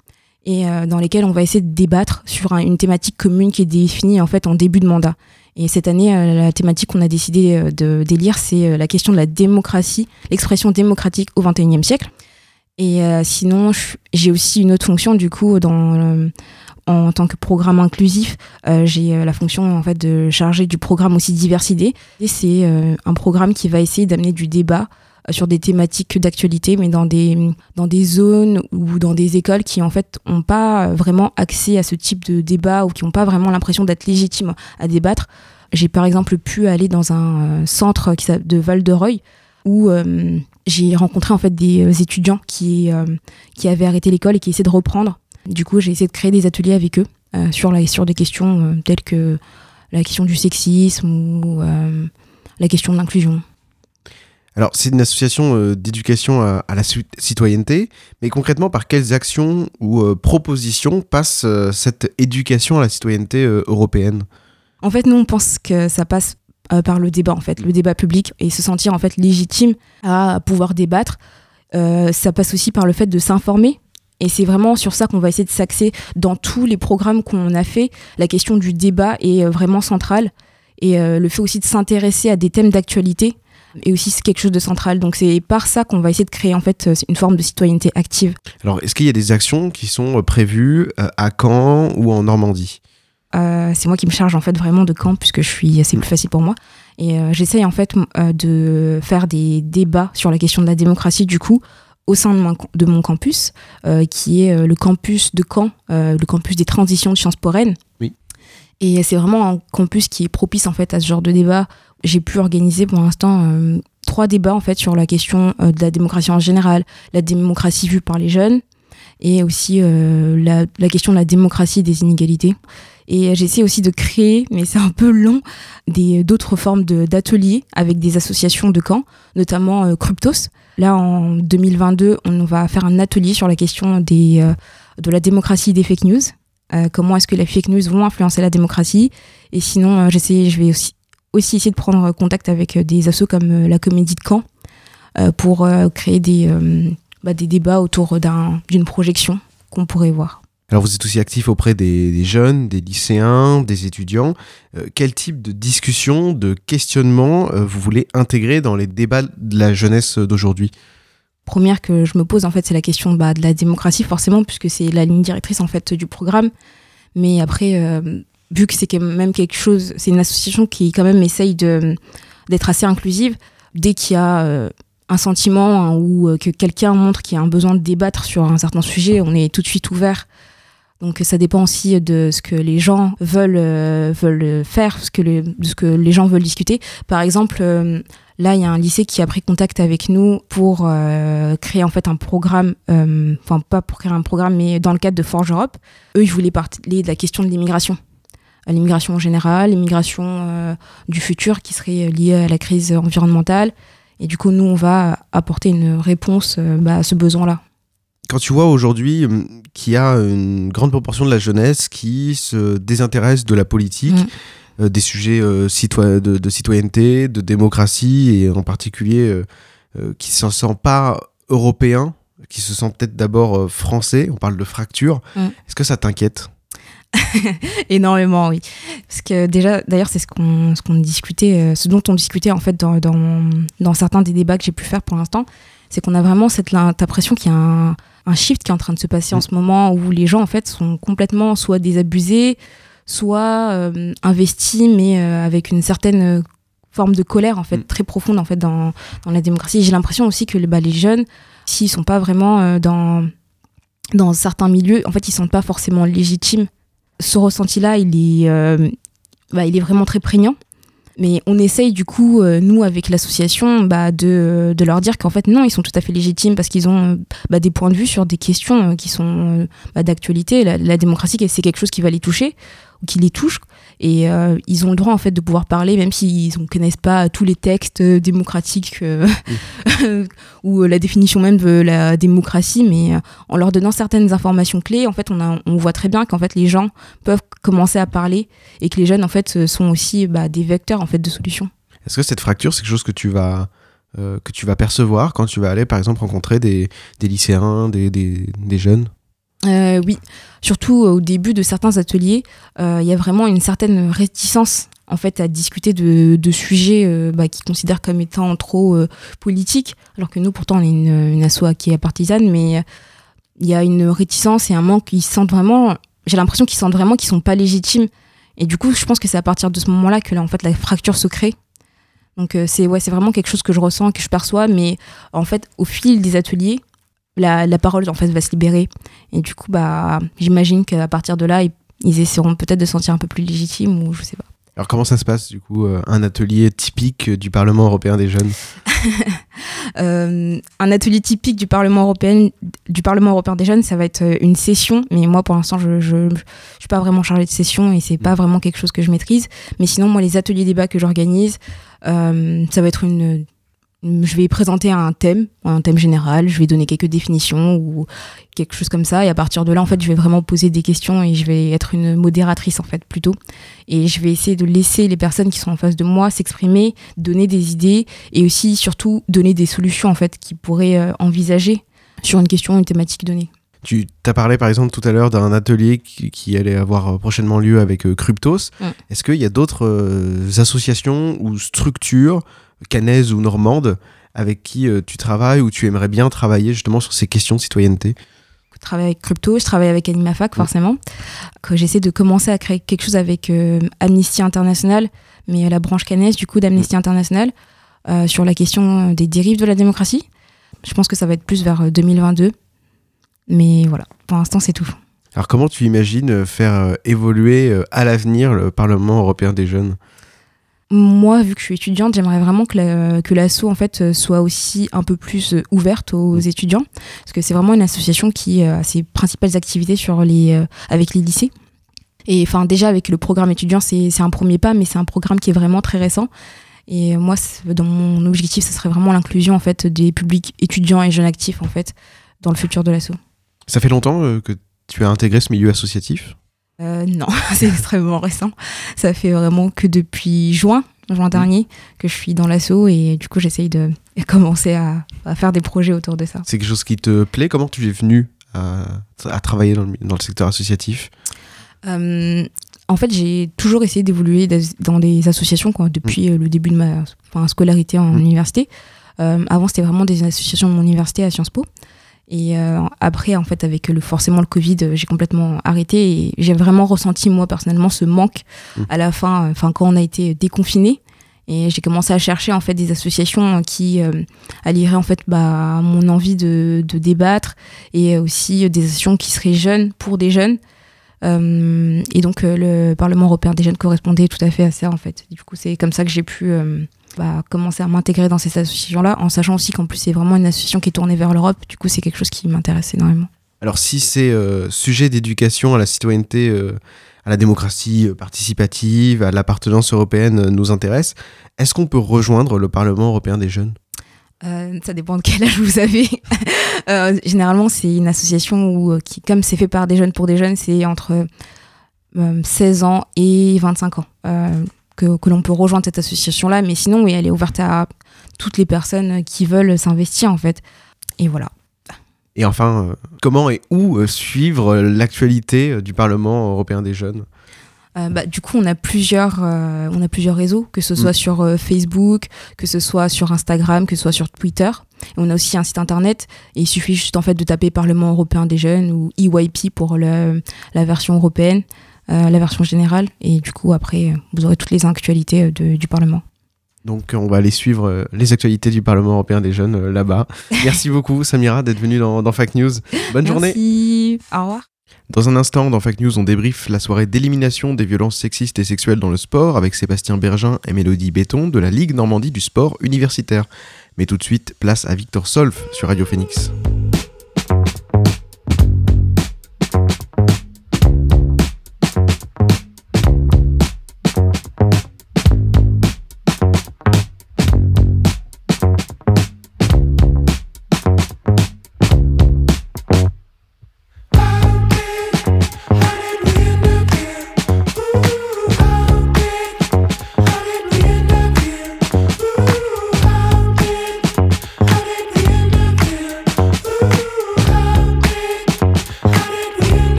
et euh, dans lesquels on va essayer de débattre sur un- une thématique commune qui est définie en fait en début de mandat. Et cette année, euh, la thématique qu'on a décidé de d'élire, c'est la question de la démocratie, l'expression démocratique au XXIe siècle. Et sinon, j'ai aussi une autre fonction du coup dans en tant que programme inclusif, j'ai la fonction en fait de charger du programme aussi diversité. Et c'est un programme qui va essayer d'amener du débat sur des thématiques d'actualité, mais dans des dans des zones ou dans des écoles qui en fait ont pas vraiment accès à ce type de débat ou qui n'ont pas vraiment l'impression d'être légitimes à débattre. J'ai par exemple pu aller dans un euh, centre qui de Val-de-Reuil où euh, j'ai rencontré en fait des euh, étudiants qui, qui avaient arrêté l'école et qui essaient de reprendre. Du coup, j'ai essayé de créer des ateliers avec eux sur, la, sur des questions telles que la question du sexisme ou la question de l'inclusion. Alors, c'est une association euh, d'éducation à, la ci- citoyenneté, mais concrètement, par quelles actions ou euh, propositions passe euh, cette éducation à la citoyenneté européenne? En fait, nous, on pense que ça passe par le débat, en fait, le débat public et se sentir en fait légitime à pouvoir débattre. Ça passe aussi par le fait de s'informer. Et c'est vraiment sur ça qu'on va essayer de s'axer dans tous les programmes qu'on a fait. La question du débat est vraiment centrale. Et le fait aussi de s'intéresser à des thèmes d'actualité est aussi quelque chose de central. Donc c'est par ça qu'on va essayer de créer en fait euh, une forme de citoyenneté active. Alors, est-ce qu'il y a des actions qui sont euh, prévues euh, à Caen ou en Normandie? Euh, c'est moi qui me charge en fait vraiment de camp puisque je suis c'est plus facile pour moi et euh, j'essaye en fait euh, de faire des débats sur la question de la démocratie du coup au sein de mon, de mon campus qui est le campus de Caen le campus des transitions de Sciences Po Rennes Oui. et c'est vraiment un campus qui est propice en fait à ce genre de débat j'ai pu organiser pour l'instant euh, trois débats en fait sur la question euh, de la démocratie en général la démocratie vue par les jeunes et aussi euh, la, question de la démocratie des inégalités et j'essaie aussi de créer, mais c'est un peu long, d'autres formes d'ateliers avec des associations de camps, notamment Cryptos. Là, en 2022, on va faire un atelier sur la question des, de la démocratie des fake news. Comment est-ce que les fake news vont influencer la démocratie Et sinon, j'essaie, je vais aussi, aussi essayer de prendre contact avec euh, des assos comme euh, la Comédie de Caen euh, pour créer des, bah, des débats autour d'un- d'une projection qu'on pourrait voir. Alors vous êtes aussi actif auprès des, des jeunes, des lycéens, des étudiants. Euh, quel type de discussion, de questionnement euh, vous voulez intégrer dans les débats de la jeunesse d'aujourd'hui? Première que je me pose en fait, c'est la question bah, de la démocratie forcément, puisque c'est la ligne directrice en fait du programme. Mais après, euh, vu que c'est quand même quelque chose, c'est une association qui quand même essaye d'être assez inclusive. Dès qu'il y a euh, un sentiment hein, ou euh, que quelqu'un montre qu'il y a un besoin de débattre sur un certain sujet, on est tout de suite ouvert. Donc ça dépend aussi de ce que les gens veulent, euh, veulent faire, ce que le- de ce que les gens veulent discuter. Par exemple, là, il y a un lycée qui a pris contact avec nous pour créer en fait un programme, enfin pas pour créer un programme, mais dans le cadre de Forge Europe. Eux, ils voulaient parler de la question de l'immigration. Euh, L'immigration en général, l'immigration euh, du futur qui serait liée à la crise environnementale. Et du coup, nous, on va apporter une réponse euh, bah, à ce besoin-là. Quand tu vois aujourd'hui hum, qu'il y a une grande proportion de la jeunesse qui se désintéresse de la politique, Mm. euh, des sujets euh, citoy- de, de citoyenneté, de démocratie, et en particulier euh, euh, qui ne se sent pas européen, qui se sent peut-être d'abord euh, français, on parle de fracture, Mm. est-ce que ça t'inquiète? Énormément, oui. Parce que déjà, d'ailleurs, c'est ce qu'on ce qu'on discutait, euh, ce dont on discutait en fait dans, dans, dans certains des débats que j'ai pu faire pour l'instant, c'est qu'on a vraiment cette impression qu'il y a un, un shift qui est en train de se passer en ce moment où les gens en fait sont complètement soit désabusés, soit euh, investis, mais euh, avec une certaine forme de colère en fait Mm. très profonde en fait dans, dans la démocratie. J'ai l'impression aussi que bah, les jeunes, s'ils sont pas vraiment euh, dans dans certains milieux, en fait, ils sont pas forcément légitimes ce ressenti-là, il est, euh, bah, il est vraiment très prégnant. Mais on essaye du coup, euh, nous, avec l'association, bah, de, de leur dire qu'en fait, non, ils sont tout à fait légitimes parce qu'ils ont euh, bah, des points de vue sur des questions qui sont bah, d'actualité. La, la démocratie, c'est quelque chose qui va les toucher ou qui les touche. Et euh, ils ont le droit en fait de pouvoir parler, même s'ils ne connaissent pas tous les textes euh, démocratiques euh, ou euh, la définition même de la démocratie. Mais en leur donnant certaines informations clés, en fait, on, a, on voit très bien qu'en fait, les gens peuvent commencer à parler et que les jeunes en fait sont aussi bah, des vecteurs en fait de solutions. Est-ce que cette fracture, c'est quelque chose que tu vas, euh, que tu vas percevoir quand tu vas aller, par exemple, rencontrer des, des lycéens, des, des, des jeunes? Euh, oui, surtout euh, au début de certains ateliers, euh, il y a vraiment une certaine réticence en fait à discuter de, de sujets euh, bah, qu'ils considèrent comme étant trop politiques, alors que nous pourtant on est une, une asso qui est partisane, mais il y a une réticence et un manque. Ils sentent vraiment, j'ai l'impression qu'ils sentent vraiment qu'ils sont pas légitimes. Et du coup, je pense que c'est à partir de ce moment-là que là, en fait, la fracture se crée. Donc c'est ouais, c'est vraiment quelque chose que je ressens, que je perçois, mais en fait, au fil des ateliers, la, la parole en fait va se libérer. Et du coup, bah, j'imagine qu'à partir de là, ils, ils essaieront peut-être de se sentir un peu plus légitimes ou je sais pas. Alors comment ça se passe du coup euh, un atelier typique du Parlement européen des jeunes? Euh, un atelier typique du Parlement européen, du Parlement européen des jeunes, ça va être euh, une session. Mais moi, pour l'instant, je, je, je suis pas vraiment chargée de session et c'est pas vraiment quelque chose que je maîtrise. Mais sinon, moi, les ateliers débats que j'organise, euh, ça va être une- je vais présenter un thème, un thème général. Je vais donner quelques définitions ou quelque chose comme ça. Et à partir de là, en fait, je vais vraiment poser des questions et je vais être une modératrice en fait plutôt. Et je vais essayer de laisser les personnes qui sont en face de moi s'exprimer, donner des idées et aussi surtout donner des solutions en fait qu'ils pourraient euh, envisager sur une question, une thématique donnée. Tu t'as parlé par exemple tout à l'heure d'un atelier qui, qui allait avoir euh, prochainement lieu avec euh, Cryptos. Est-ce qu'il y a d'autres euh, associations ou structures, canaises ou normandes, avec qui euh, tu travailles ou tu aimerais bien travailler justement sur ces questions de citoyenneté? Je travaille avec Crypto, je travaille avec Animafac Mm. forcément. J'essaie de commencer à créer quelque chose avec euh, Amnesty International, mais la branche canaise du coup d'Amnesty International euh, sur la question des dérives de la démocratie. Je pense que ça va être plus vers euh, 2022. Mais voilà, pour l'instant c'est tout. Alors comment tu imagines faire évoluer à l'avenir le Parlement européen des jeunes? Moi, vu que je suis étudiante, j'aimerais vraiment que la- que l'asso en fait euh, soit aussi un peu plus euh, ouverte aux étudiants, parce que c'est vraiment une association qui euh, a ses principales activités sur les avec les lycées. Et enfin déjà avec le programme étudiant, c'est c'est un premier pas, mais c'est un programme qui est vraiment très récent. Et moi, dans mon objectif, ce serait vraiment l'inclusion en fait des publics étudiants et jeunes actifs en fait dans le futur de l'asso. Ça fait longtemps que tu as intégré ce milieu associatif? Euh, non, c'est extrêmement récent. Ça fait vraiment que depuis juin, juin dernier, que je suis dans l'assaut et du coup j'essaye de commencer à, à faire des projets autour de ça. C'est quelque chose qui te plaît? Comment tu es venu à, à travailler dans le, dans le secteur associatif? Euh, en fait, j'ai toujours essayé d'évoluer dans- des associations quoi, depuis euh, le début de ma enfin, scolarité en Mm. université. Euh, avant, c'était vraiment des associations de mon université à Sciences Po. Et euh, après, en fait, avec le, forcément le Covid, euh, j'ai complètement arrêté et j'ai vraiment ressenti, moi, personnellement, ce manque Mm. à la fin, euh, enfin, quand on a été déconfiné. Et j'ai commencé à chercher, en fait, des associations qui euh, allieraient, en fait, bah, mon envie de, de débattre et aussi des associations qui seraient jeunes pour des jeunes. Euh, et donc le Parlement européen des jeunes correspondait tout à fait à ça en fait. Du coup c'est comme ça que j'ai pu bah, commencer à m'intégrer dans ces associations-là, en sachant aussi qu'en plus c'est vraiment une association qui est tournée vers l'Europe. Du coup c'est quelque chose qui m'intéresse énormément. Alors si ces euh, sujets d'éducation à la citoyenneté, euh, à la démocratie euh, participative, à l'appartenance européenne euh, nous intéressent, est-ce qu'on peut rejoindre le Parlement européen des jeunes? Euh, ça dépend de quel âge vous avez. Euh, généralement, c'est une association où, qui, comme c'est fait par des jeunes pour des jeunes, c'est entre euh, 16 ans et 25 ans que, que l'on peut rejoindre cette association-là. Mais sinon, oui, elle est ouverte à toutes les personnes qui veulent s'investir, en fait. Et voilà. Et enfin, euh, comment et où euh, suivre l'actualité euh, du Parlement européen des jeunes? Euh, bah, du coup, on a plusieurs, euh, on a plusieurs réseaux, que ce soit Mm. sur euh, Facebook, que ce soit sur Instagram, que ce soit sur Twitter. Et on a aussi un site internet. Et il suffit juste en fait de taper Parlement européen des jeunes ou EYP pour le, la version européenne, la version générale. Et du coup, après, euh, vous aurez toutes les actualités euh, de- du Parlement. Donc on va aller suivre euh, les actualités du Parlement européen des jeunes euh, là-bas. Merci beaucoup Samira d'être venue dans, dans Fact News. Bonne journée. Merci. Au revoir. Dans un instant, dans Fact News, on débriefe la soirée d'élimination des violences sexistes et sexuelles dans le sport avec Sébastien Bergin et Mélodie Béton de la Ligue Normandie du sport universitaire. Mais tout de suite, place à Victor Solf sur Radio Phoenix.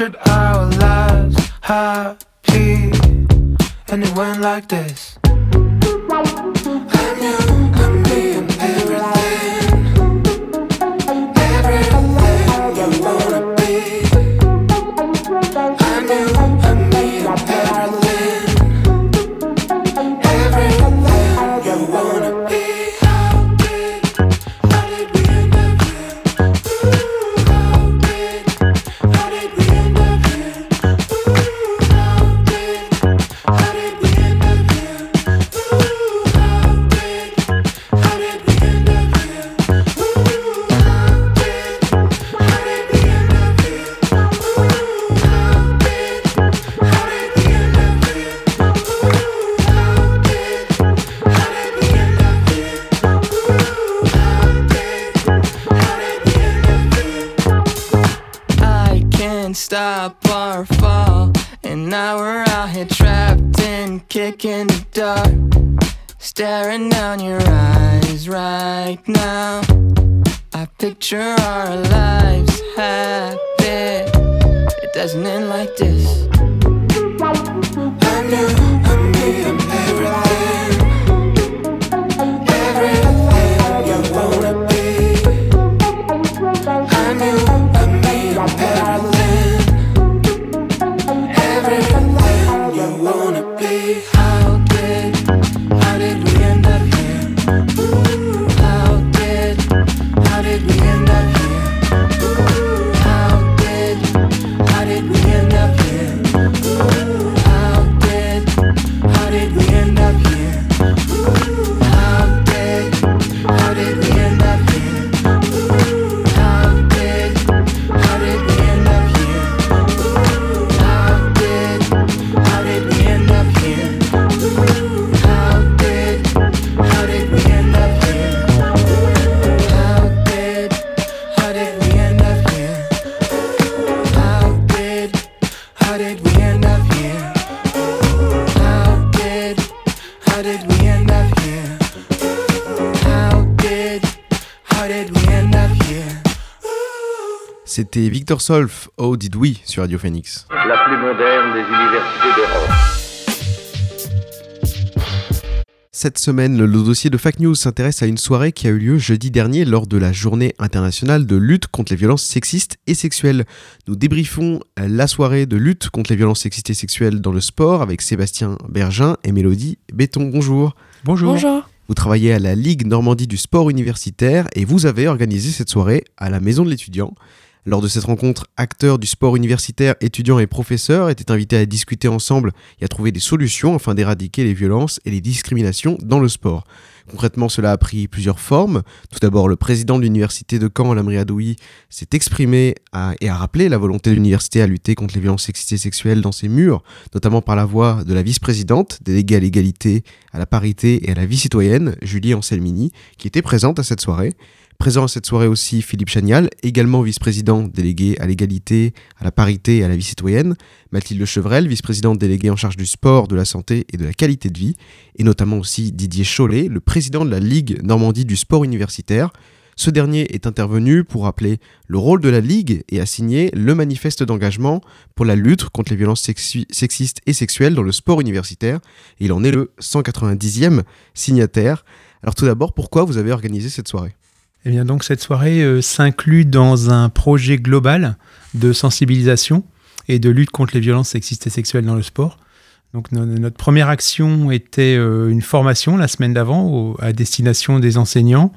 Pictured our lives happy, and it went like this. Can't stop our fall, and now we're out here trapped in kicking the dark. Staring down your eyes right now. I picture our lives happy. It doesn't end like this. I'm you, C'était Victor Solf, Oh Did We sur Radio Phoenix. La plus moderne des universités d'Europe. Cette semaine, le dossier de Fact News s'intéresse à une soirée qui a eu lieu jeudi dernier lors de la journée internationale de lutte contre les violences sexistes et sexuelles. Nous débriefons la soirée de lutte contre les violences sexistes et sexuelles dans le sport avec Sébastien Bergin et Mélodie Béton. Bonjour. Bonjour. Vous travaillez à la Ligue Normandie du sport universitaire et vous avez organisé cette soirée à la Maison de l'étudiant. Lors de cette rencontre, acteurs du sport universitaire, étudiants et professeurs étaient invités à discuter ensemble et à trouver des solutions afin d'éradiquer les violences et les discriminations dans le sport. Concrètement, cela a pris plusieurs formes. Tout d'abord, le président de l'université de Caen, Lamri Adoui, s'est exprimé et a rappelé la volonté de l'université à lutter contre les violences sexistes et sexuelles dans ses murs, notamment par la voix de la vice-présidente, déléguée à l'égalité, à la parité et à la vie citoyenne, Julie Anselmini, qui était présente à cette soirée. Présent à cette soirée aussi Philippe Chagnal, également vice-président délégué à l'égalité, à la parité et à la vie citoyenne, Mathilde Chevrel, vice-présidente déléguée en charge du sport, de la santé et de la qualité de vie, et notamment aussi Didier Chollet, le président de la Ligue Normandie du sport universitaire. Ce dernier est intervenu pour rappeler le rôle de la Ligue et a signé le manifeste d'engagement pour la lutte contre les violences sexistes et sexuelles dans le sport universitaire. Il en est le 190e signataire. Alors tout d'abord, pourquoi vous avez organisé cette soirée? Eh bien, donc, cette soirée euh, s'inclut dans un projet global de sensibilisation et de lutte contre les violences sexistes et sexuelles dans le sport. Donc, no- notre première action était euh, une formation la semaine d'avant à destination des enseignants,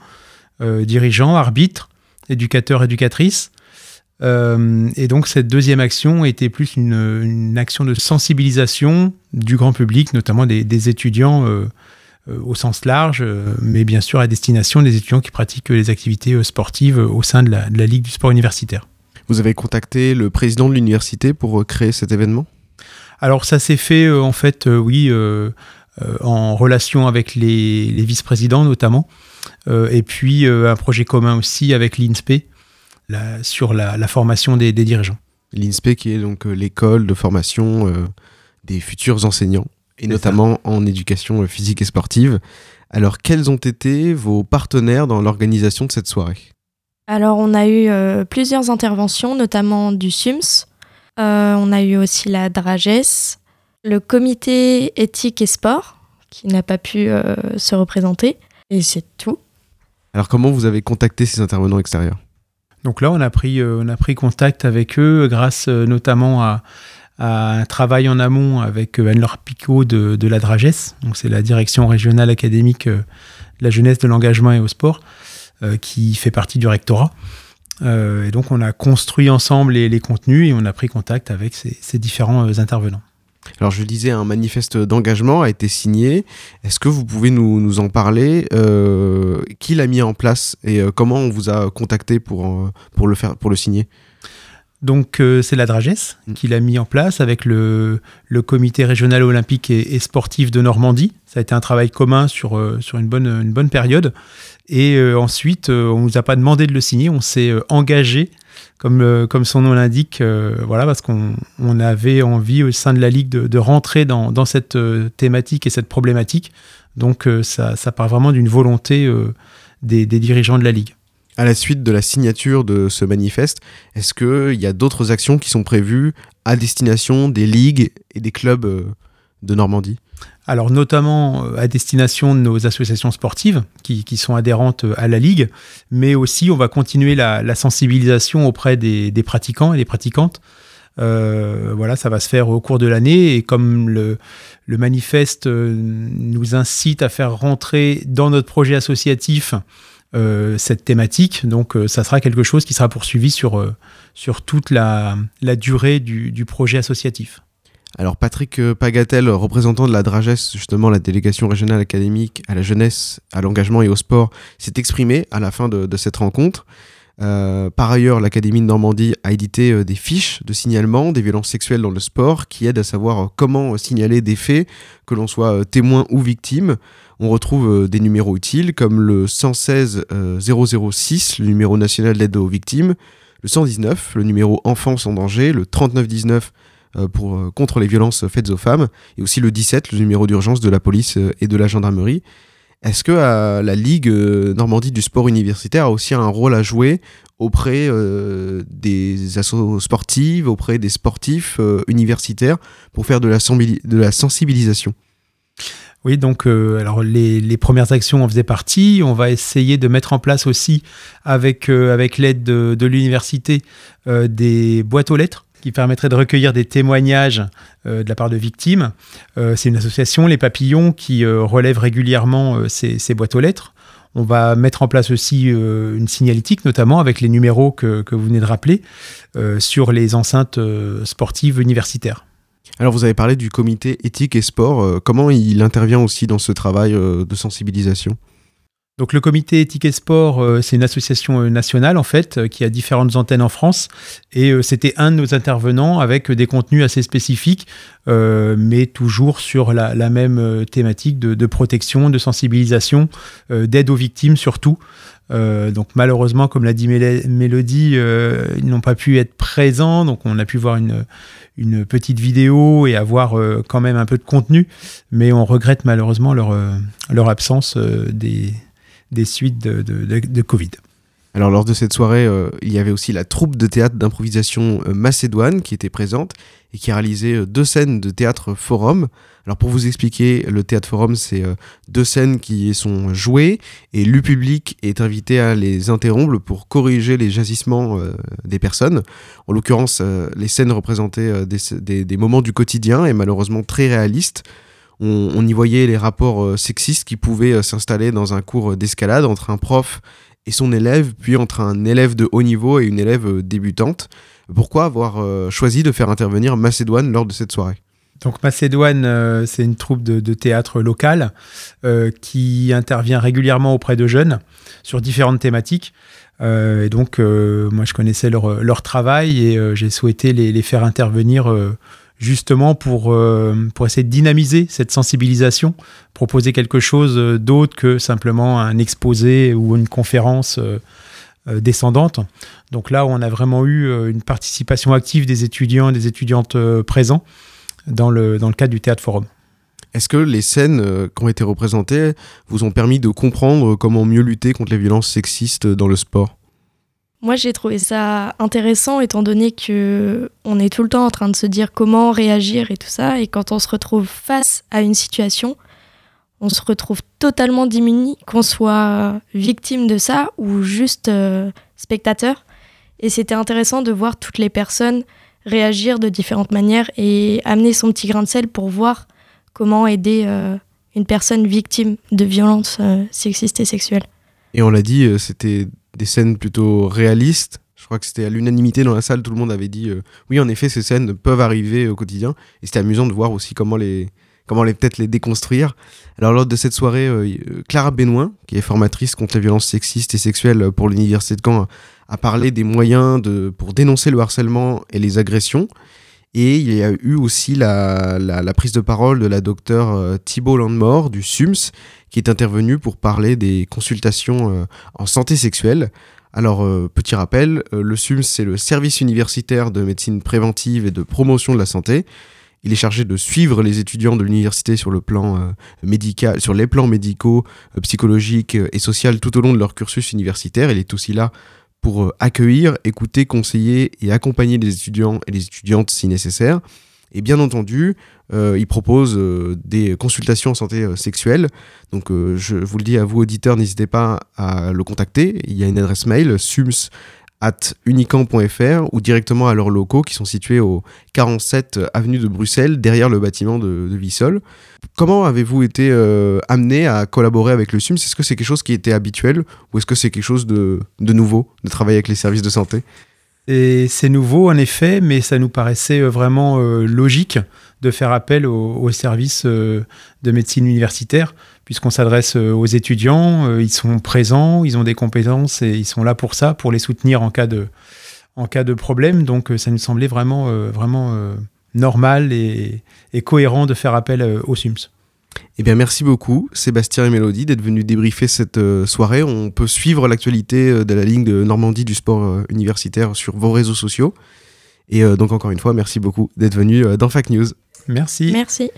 euh, dirigeants, arbitres, éducateurs, éducatrices. Et donc, cette deuxième action était plus une, action de sensibilisation du grand public, notamment des, étudiants au sens large, euh, mais bien sûr à destination des étudiants qui pratiquent les activités euh, sportives euh, au sein de la, de la Ligue du sport universitaire. Vous avez contacté le président de l'université pour euh, créer cet événement? Alors ça s'est fait euh, en fait, euh, oui, euh, euh, en relation avec les, les vice-présidents notamment, euh, et puis euh, un projet commun aussi avec l'INSPE la- sur la, la formation des, des dirigeants. L'INSPE qui est donc euh, l'école de formation euh, des futurs enseignants, et notamment en éducation physique et sportive. Alors quels ont été vos partenaires dans l'organisation de cette soirée? Alors, on a eu euh, plusieurs interventions, notamment du SUMS. Euh, on a eu aussi la DRAGES, le comité éthique et sport, qui n'a pas pu euh, se représenter. Et c'est tout. Alors comment vous avez contacté ces intervenants extérieurs? Donc là, on a pris, euh, on a pris contact avec eux grâce euh, notamment à, à un travail en amont avec euh, Anne-Laure Picot de, la DRAGES, donc c'est la direction régionale académique euh, de la jeunesse, de l'engagement et au sport, euh, qui fait partie du rectorat. Et donc on a construit ensemble les, contenus et on a pris contact avec ces, différents intervenants. Alors je disais, un manifeste d'engagement a été signé. Est-ce que vous pouvez nous, en parler Qui l'a mis en place et comment on vous a contacté pour, pour, le, faire, pour le signer? Donc euh, c'est la DRAGES qui l'a mis en place avec le, le comité régional olympique et, et sportif de Normandie. Ça a été un travail commun sur, euh, sur une, bonne, une bonne période. Et euh, ensuite, euh, on nous a pas demandé de le signer, on s'est euh, engagé, comme, euh, comme son nom l'indique, euh, voilà, parce qu'on on avait envie au sein de la Ligue de, de rentrer dans, dans cette thématique et cette problématique. Donc euh, ça, ça part vraiment d'une volonté euh, des, des dirigeants de la Ligue. À la suite de la signature de ce manifeste, est-ce qu'il y a d'autres actions qui sont prévues à destination des ligues et des clubs euh, de Normandie? Alors notamment euh, à destination de nos associations sportives qui, sont adhérentes euh, à la Ligue, mais aussi on va continuer la, sensibilisation auprès des, pratiquants et des pratiquantes. Voilà, ça va se faire au cours de l'année et comme le, manifeste nous incite à faire rentrer dans notre projet associatif cette thématique, donc euh, ça sera quelque chose qui sera poursuivi sur, euh, sur toute la, durée du, projet associatif. Alors Patrick euh, Pagatel, représentant de la DRAGES, justement la délégation régionale académique à la jeunesse, à l'engagement et au sport, s'est exprimé à la fin de, cette rencontre. Euh, par ailleurs, l'Académie de Normandie a édité euh, des fiches de signalement des violences sexuelles dans le sport qui aident à savoir euh, comment euh, signaler des faits, que l'on soit euh, témoin ou victime. On retrouve euh, des numéros utiles comme le 116 euh, 006, le numéro national d'aide aux victimes, le 119, le numéro Enfance en danger, le 3919 euh, pour, euh, contre les violences faites aux femmes, et aussi le 17, le numéro d'urgence de la police euh, et de la gendarmerie. Est-ce que euh, la Ligue euh, Normandie du sport universitaire a aussi un rôle à jouer auprès euh, des assos sportives, auprès des sportifs euh, universitaires pour faire de la sensibilisation? Oui, donc euh, alors les, les premières actions en faisaient partie. On va essayer de mettre en place aussi, avec, euh, avec l'aide de, de l'université, euh, des boîtes aux lettres qui permettraient de recueillir des témoignages euh, de la part de victimes. Euh, C'est une association, les Papillons, qui euh, relève régulièrement ces, ces boîtes aux lettres. On va mettre en place aussi une signalétique, notamment avec les numéros que, que vous venez de rappeler, sur les enceintes sportives universitaires. Alors vous avez parlé du comité éthique et sport, euh, comment il intervient aussi dans ce travail euh, de sensibilisation? Donc le comité éthique et sport, euh, c'est une association nationale en fait, qui a différentes antennes en France. Et c'était un de nos intervenants avec des contenus assez spécifiques, mais toujours sur la, même thématique de, protection, de sensibilisation, d'aide aux victimes surtout. Euh, donc malheureusement, comme l'a dit Mél- Mélodie, euh, ils n'ont pas pu être présents, donc on a pu voir une, petite vidéo et avoir euh, quand même un peu de contenu, mais on regrette malheureusement leur, absence des, suites de, de- Covid. Alors lors de cette soirée, il y avait aussi la troupe de théâtre d'improvisation Macédoine qui était présente et qui a réalisé deux scènes de théâtre forum. Alors pour vous expliquer, le théâtre forum, c'est euh, deux scènes qui sont jouées et le public est invité à les interrompre pour corriger les jagissements euh, des personnes. En l'occurrence, euh, les scènes représentaient des, moments du quotidien et malheureusement très réalistes. On, on y voyait les rapports sexistes qui pouvaient s'installer dans un cours d'escalade entre un prof et son élève, puis entre un élève de haut niveau et une élève débutante. Pourquoi avoir choisi de faire intervenir Macédoine lors de cette soirée? Donc Macédoine, euh, c'est une troupe de, théâtre locale euh, qui intervient régulièrement auprès de jeunes sur différentes thématiques. Euh, et donc, moi, je connaissais leur, travail et j'ai souhaité les, faire intervenir justement pour, pour essayer de dynamiser cette sensibilisation, proposer quelque chose d'autre que simplement un exposé ou une conférence descendante. Donc là, on a vraiment eu une participation active des étudiants et des étudiantes présents dans le, dans le cadre du Théâtre Forum. Est-ce que les scènes euh, qui ont été représentées vous ont permis de comprendre comment mieux lutter contre les violences sexistes dans le sport? Moi, j'ai trouvé ça intéressant étant donné que on est tout le temps en train de se dire comment réagir et tout ça. Et quand on se retrouve face à une situation, on se retrouve totalement démuni, qu'on soit victime de ça ou juste euh, spectateur. Et c'était intéressant de voir toutes les personnes réagir de différentes manières et amener son petit grain de sel pour voir comment aider euh, une personne victime de violences euh, sexistes et sexuelles. Et on l'a dit, euh, c'était des scènes plutôt réalistes. Je crois que c'était à l'unanimité dans la salle, tout le monde avait dit oui, en effet, ces scènes peuvent arriver au quotidien. Et c'était amusant de voir aussi comment les comment les peut-être les déconstruire. Alors lors de cette soirée, Clara Benoît, qui est formatrice contre les violences sexistes et sexuelles pour l'université de Caen, a parlé des moyens de pour dénoncer le harcèlement et les agressions. Et il y a eu aussi la, prise de parole de la docteure euh, Thibault Landemort du SUMS, qui est intervenue pour parler des consultations euh, en santé sexuelle. Alors, euh, petit rappel, le SUMS, c'est le service universitaire de médecine préventive et de promotion de la santé. Il est chargé de suivre les étudiants de l'université sur le plan médical, sur les plans médicaux, psychologiques et sociaux tout au long de leur cursus universitaire. Il est aussi là pour euh, accueillir, écouter, conseiller et accompagner les étudiants et les étudiantes si nécessaire. Et bien entendu, euh, il propose euh, des consultations en santé sexuelle. Donc je vous le dis à vous auditeurs, n'hésitez pas à le contacter. Il y a une adresse mail sums at unicamp.fr ou directement à leurs locaux qui sont situés au 47 avenue de Bruxelles, derrière le bâtiment de, Vissol. Comment avez-vous été euh, amené à collaborer avec le SUMS Est-ce que c'est quelque chose qui était habituel ou est-ce que c'est quelque chose de, de nouveau de travailler avec les services de santé? C'est nouveau en effet, mais ça nous paraissait euh, vraiment euh, logique de faire appel au, au service euh, de médecine universitaire, puisqu'on s'adresse aux étudiants, ils sont présents, ils ont des compétences et ils sont là pour ça, pour les soutenir en cas de, en cas de problème. Donc ça nous semblait vraiment, vraiment normal et, et cohérent de faire appel euh, au SUMS. Eh bien, merci beaucoup, Sébastien et Mélodie, d'être venus débriefer cette euh, soirée. On peut suivre l'actualité euh, de la ligne de Normandie du sport euh, universitaire sur vos réseaux sociaux. Et donc, encore une fois, merci beaucoup d'être venus dans Fact News. Merci. Merci.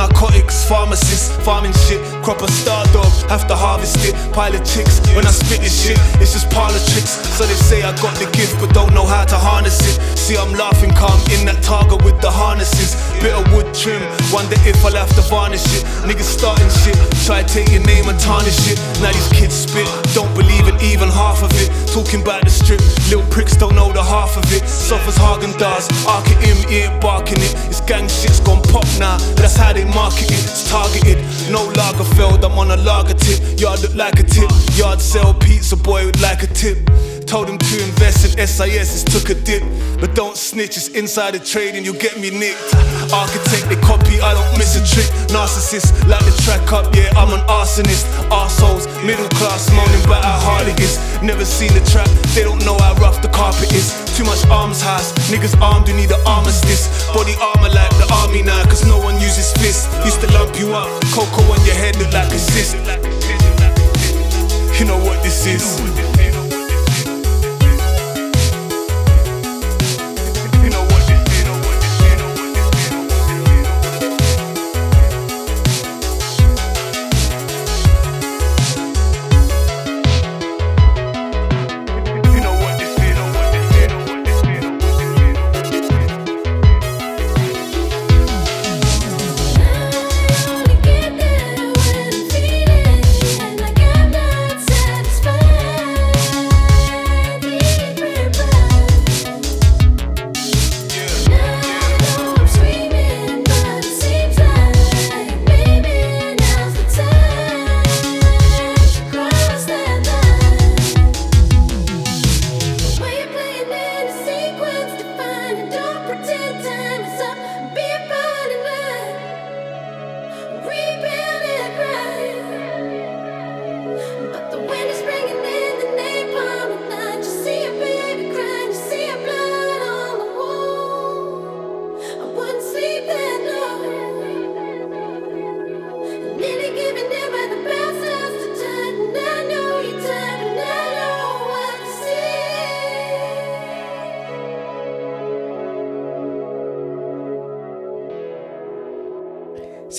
Narcotics, pharmacists, farming shit. Crop a star dog, have to harvest it. Pile of chicks. When I spit this shit, it's just parlor tricks. So they say I got the gift, but don't know how to harness it. See, I'm laughing calm in that target with the harnesses. Bit of wood trim. Wonder if I'll have to varnish it. Niggas starting shit. Try to take your name and tarnish it. Now these kids spit. Don't believe in even half of it. Talking about the strip. Little pricks don't know the half of it. As Hagen does. Arc it in, ear barking it. It's gang shit's gone pop now. That's how they market it. It's targeted. No Lagerfeld, I'm on a lager tip. Yard look like a tip. Yard sell pizza boy would like a tip. Told him to invest in SIS, it's took a dip. But don't snitch, it's insider trading, you'll get me nicked. Architect, they copy, I don't miss a trick. Narcissist, like the track up, yeah, I'm an arsonist. Arseholes, middle class, moaning about how hard it is. Never seen the trap, they don't know how rough the carpet is. Too much arms house, niggas armed, you need an armistice. Body armor like the army now, cause no one uses fists. Used to lump you up, cocoa on your head look like a cyst. You know what this is.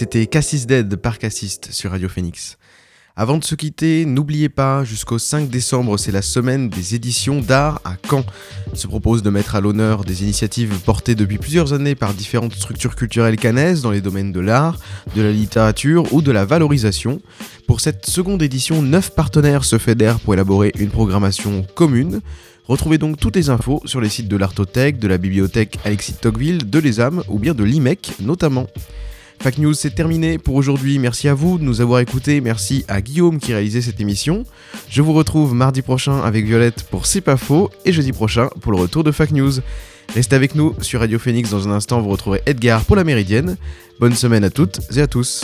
C'était Cassis Dead par Cassiste sur Radio Phoenix. Avant de se quitter, n'oubliez pas, jusqu'au 5 décembre, c'est la semaine des éditions d'art à Caen. Il se propose de mettre à l'honneur des initiatives portées depuis plusieurs années par différentes structures culturelles canaises dans les domaines de l'art, de la littérature ou de la valorisation. Pour cette seconde édition, 9 partenaires se fédèrent pour élaborer une programmation commune. Retrouvez donc toutes les infos sur les sites de l'Artothèque, de la bibliothèque Alexis Tocqueville, de l'ESAM ou bien de l'IMEC notamment. Fact News, c'est terminé pour aujourd'hui. Merci à vous de nous avoir écoutés. Merci à Guillaume qui réalisait cette émission. Je vous retrouve mardi prochain avec Violette pour C'est pas faux et jeudi prochain pour le retour de Fact News. Restez avec nous sur Radio Phoenix. Dans un instant, vous retrouverez Edgar pour la Méridienne. Bonne semaine à toutes et à tous.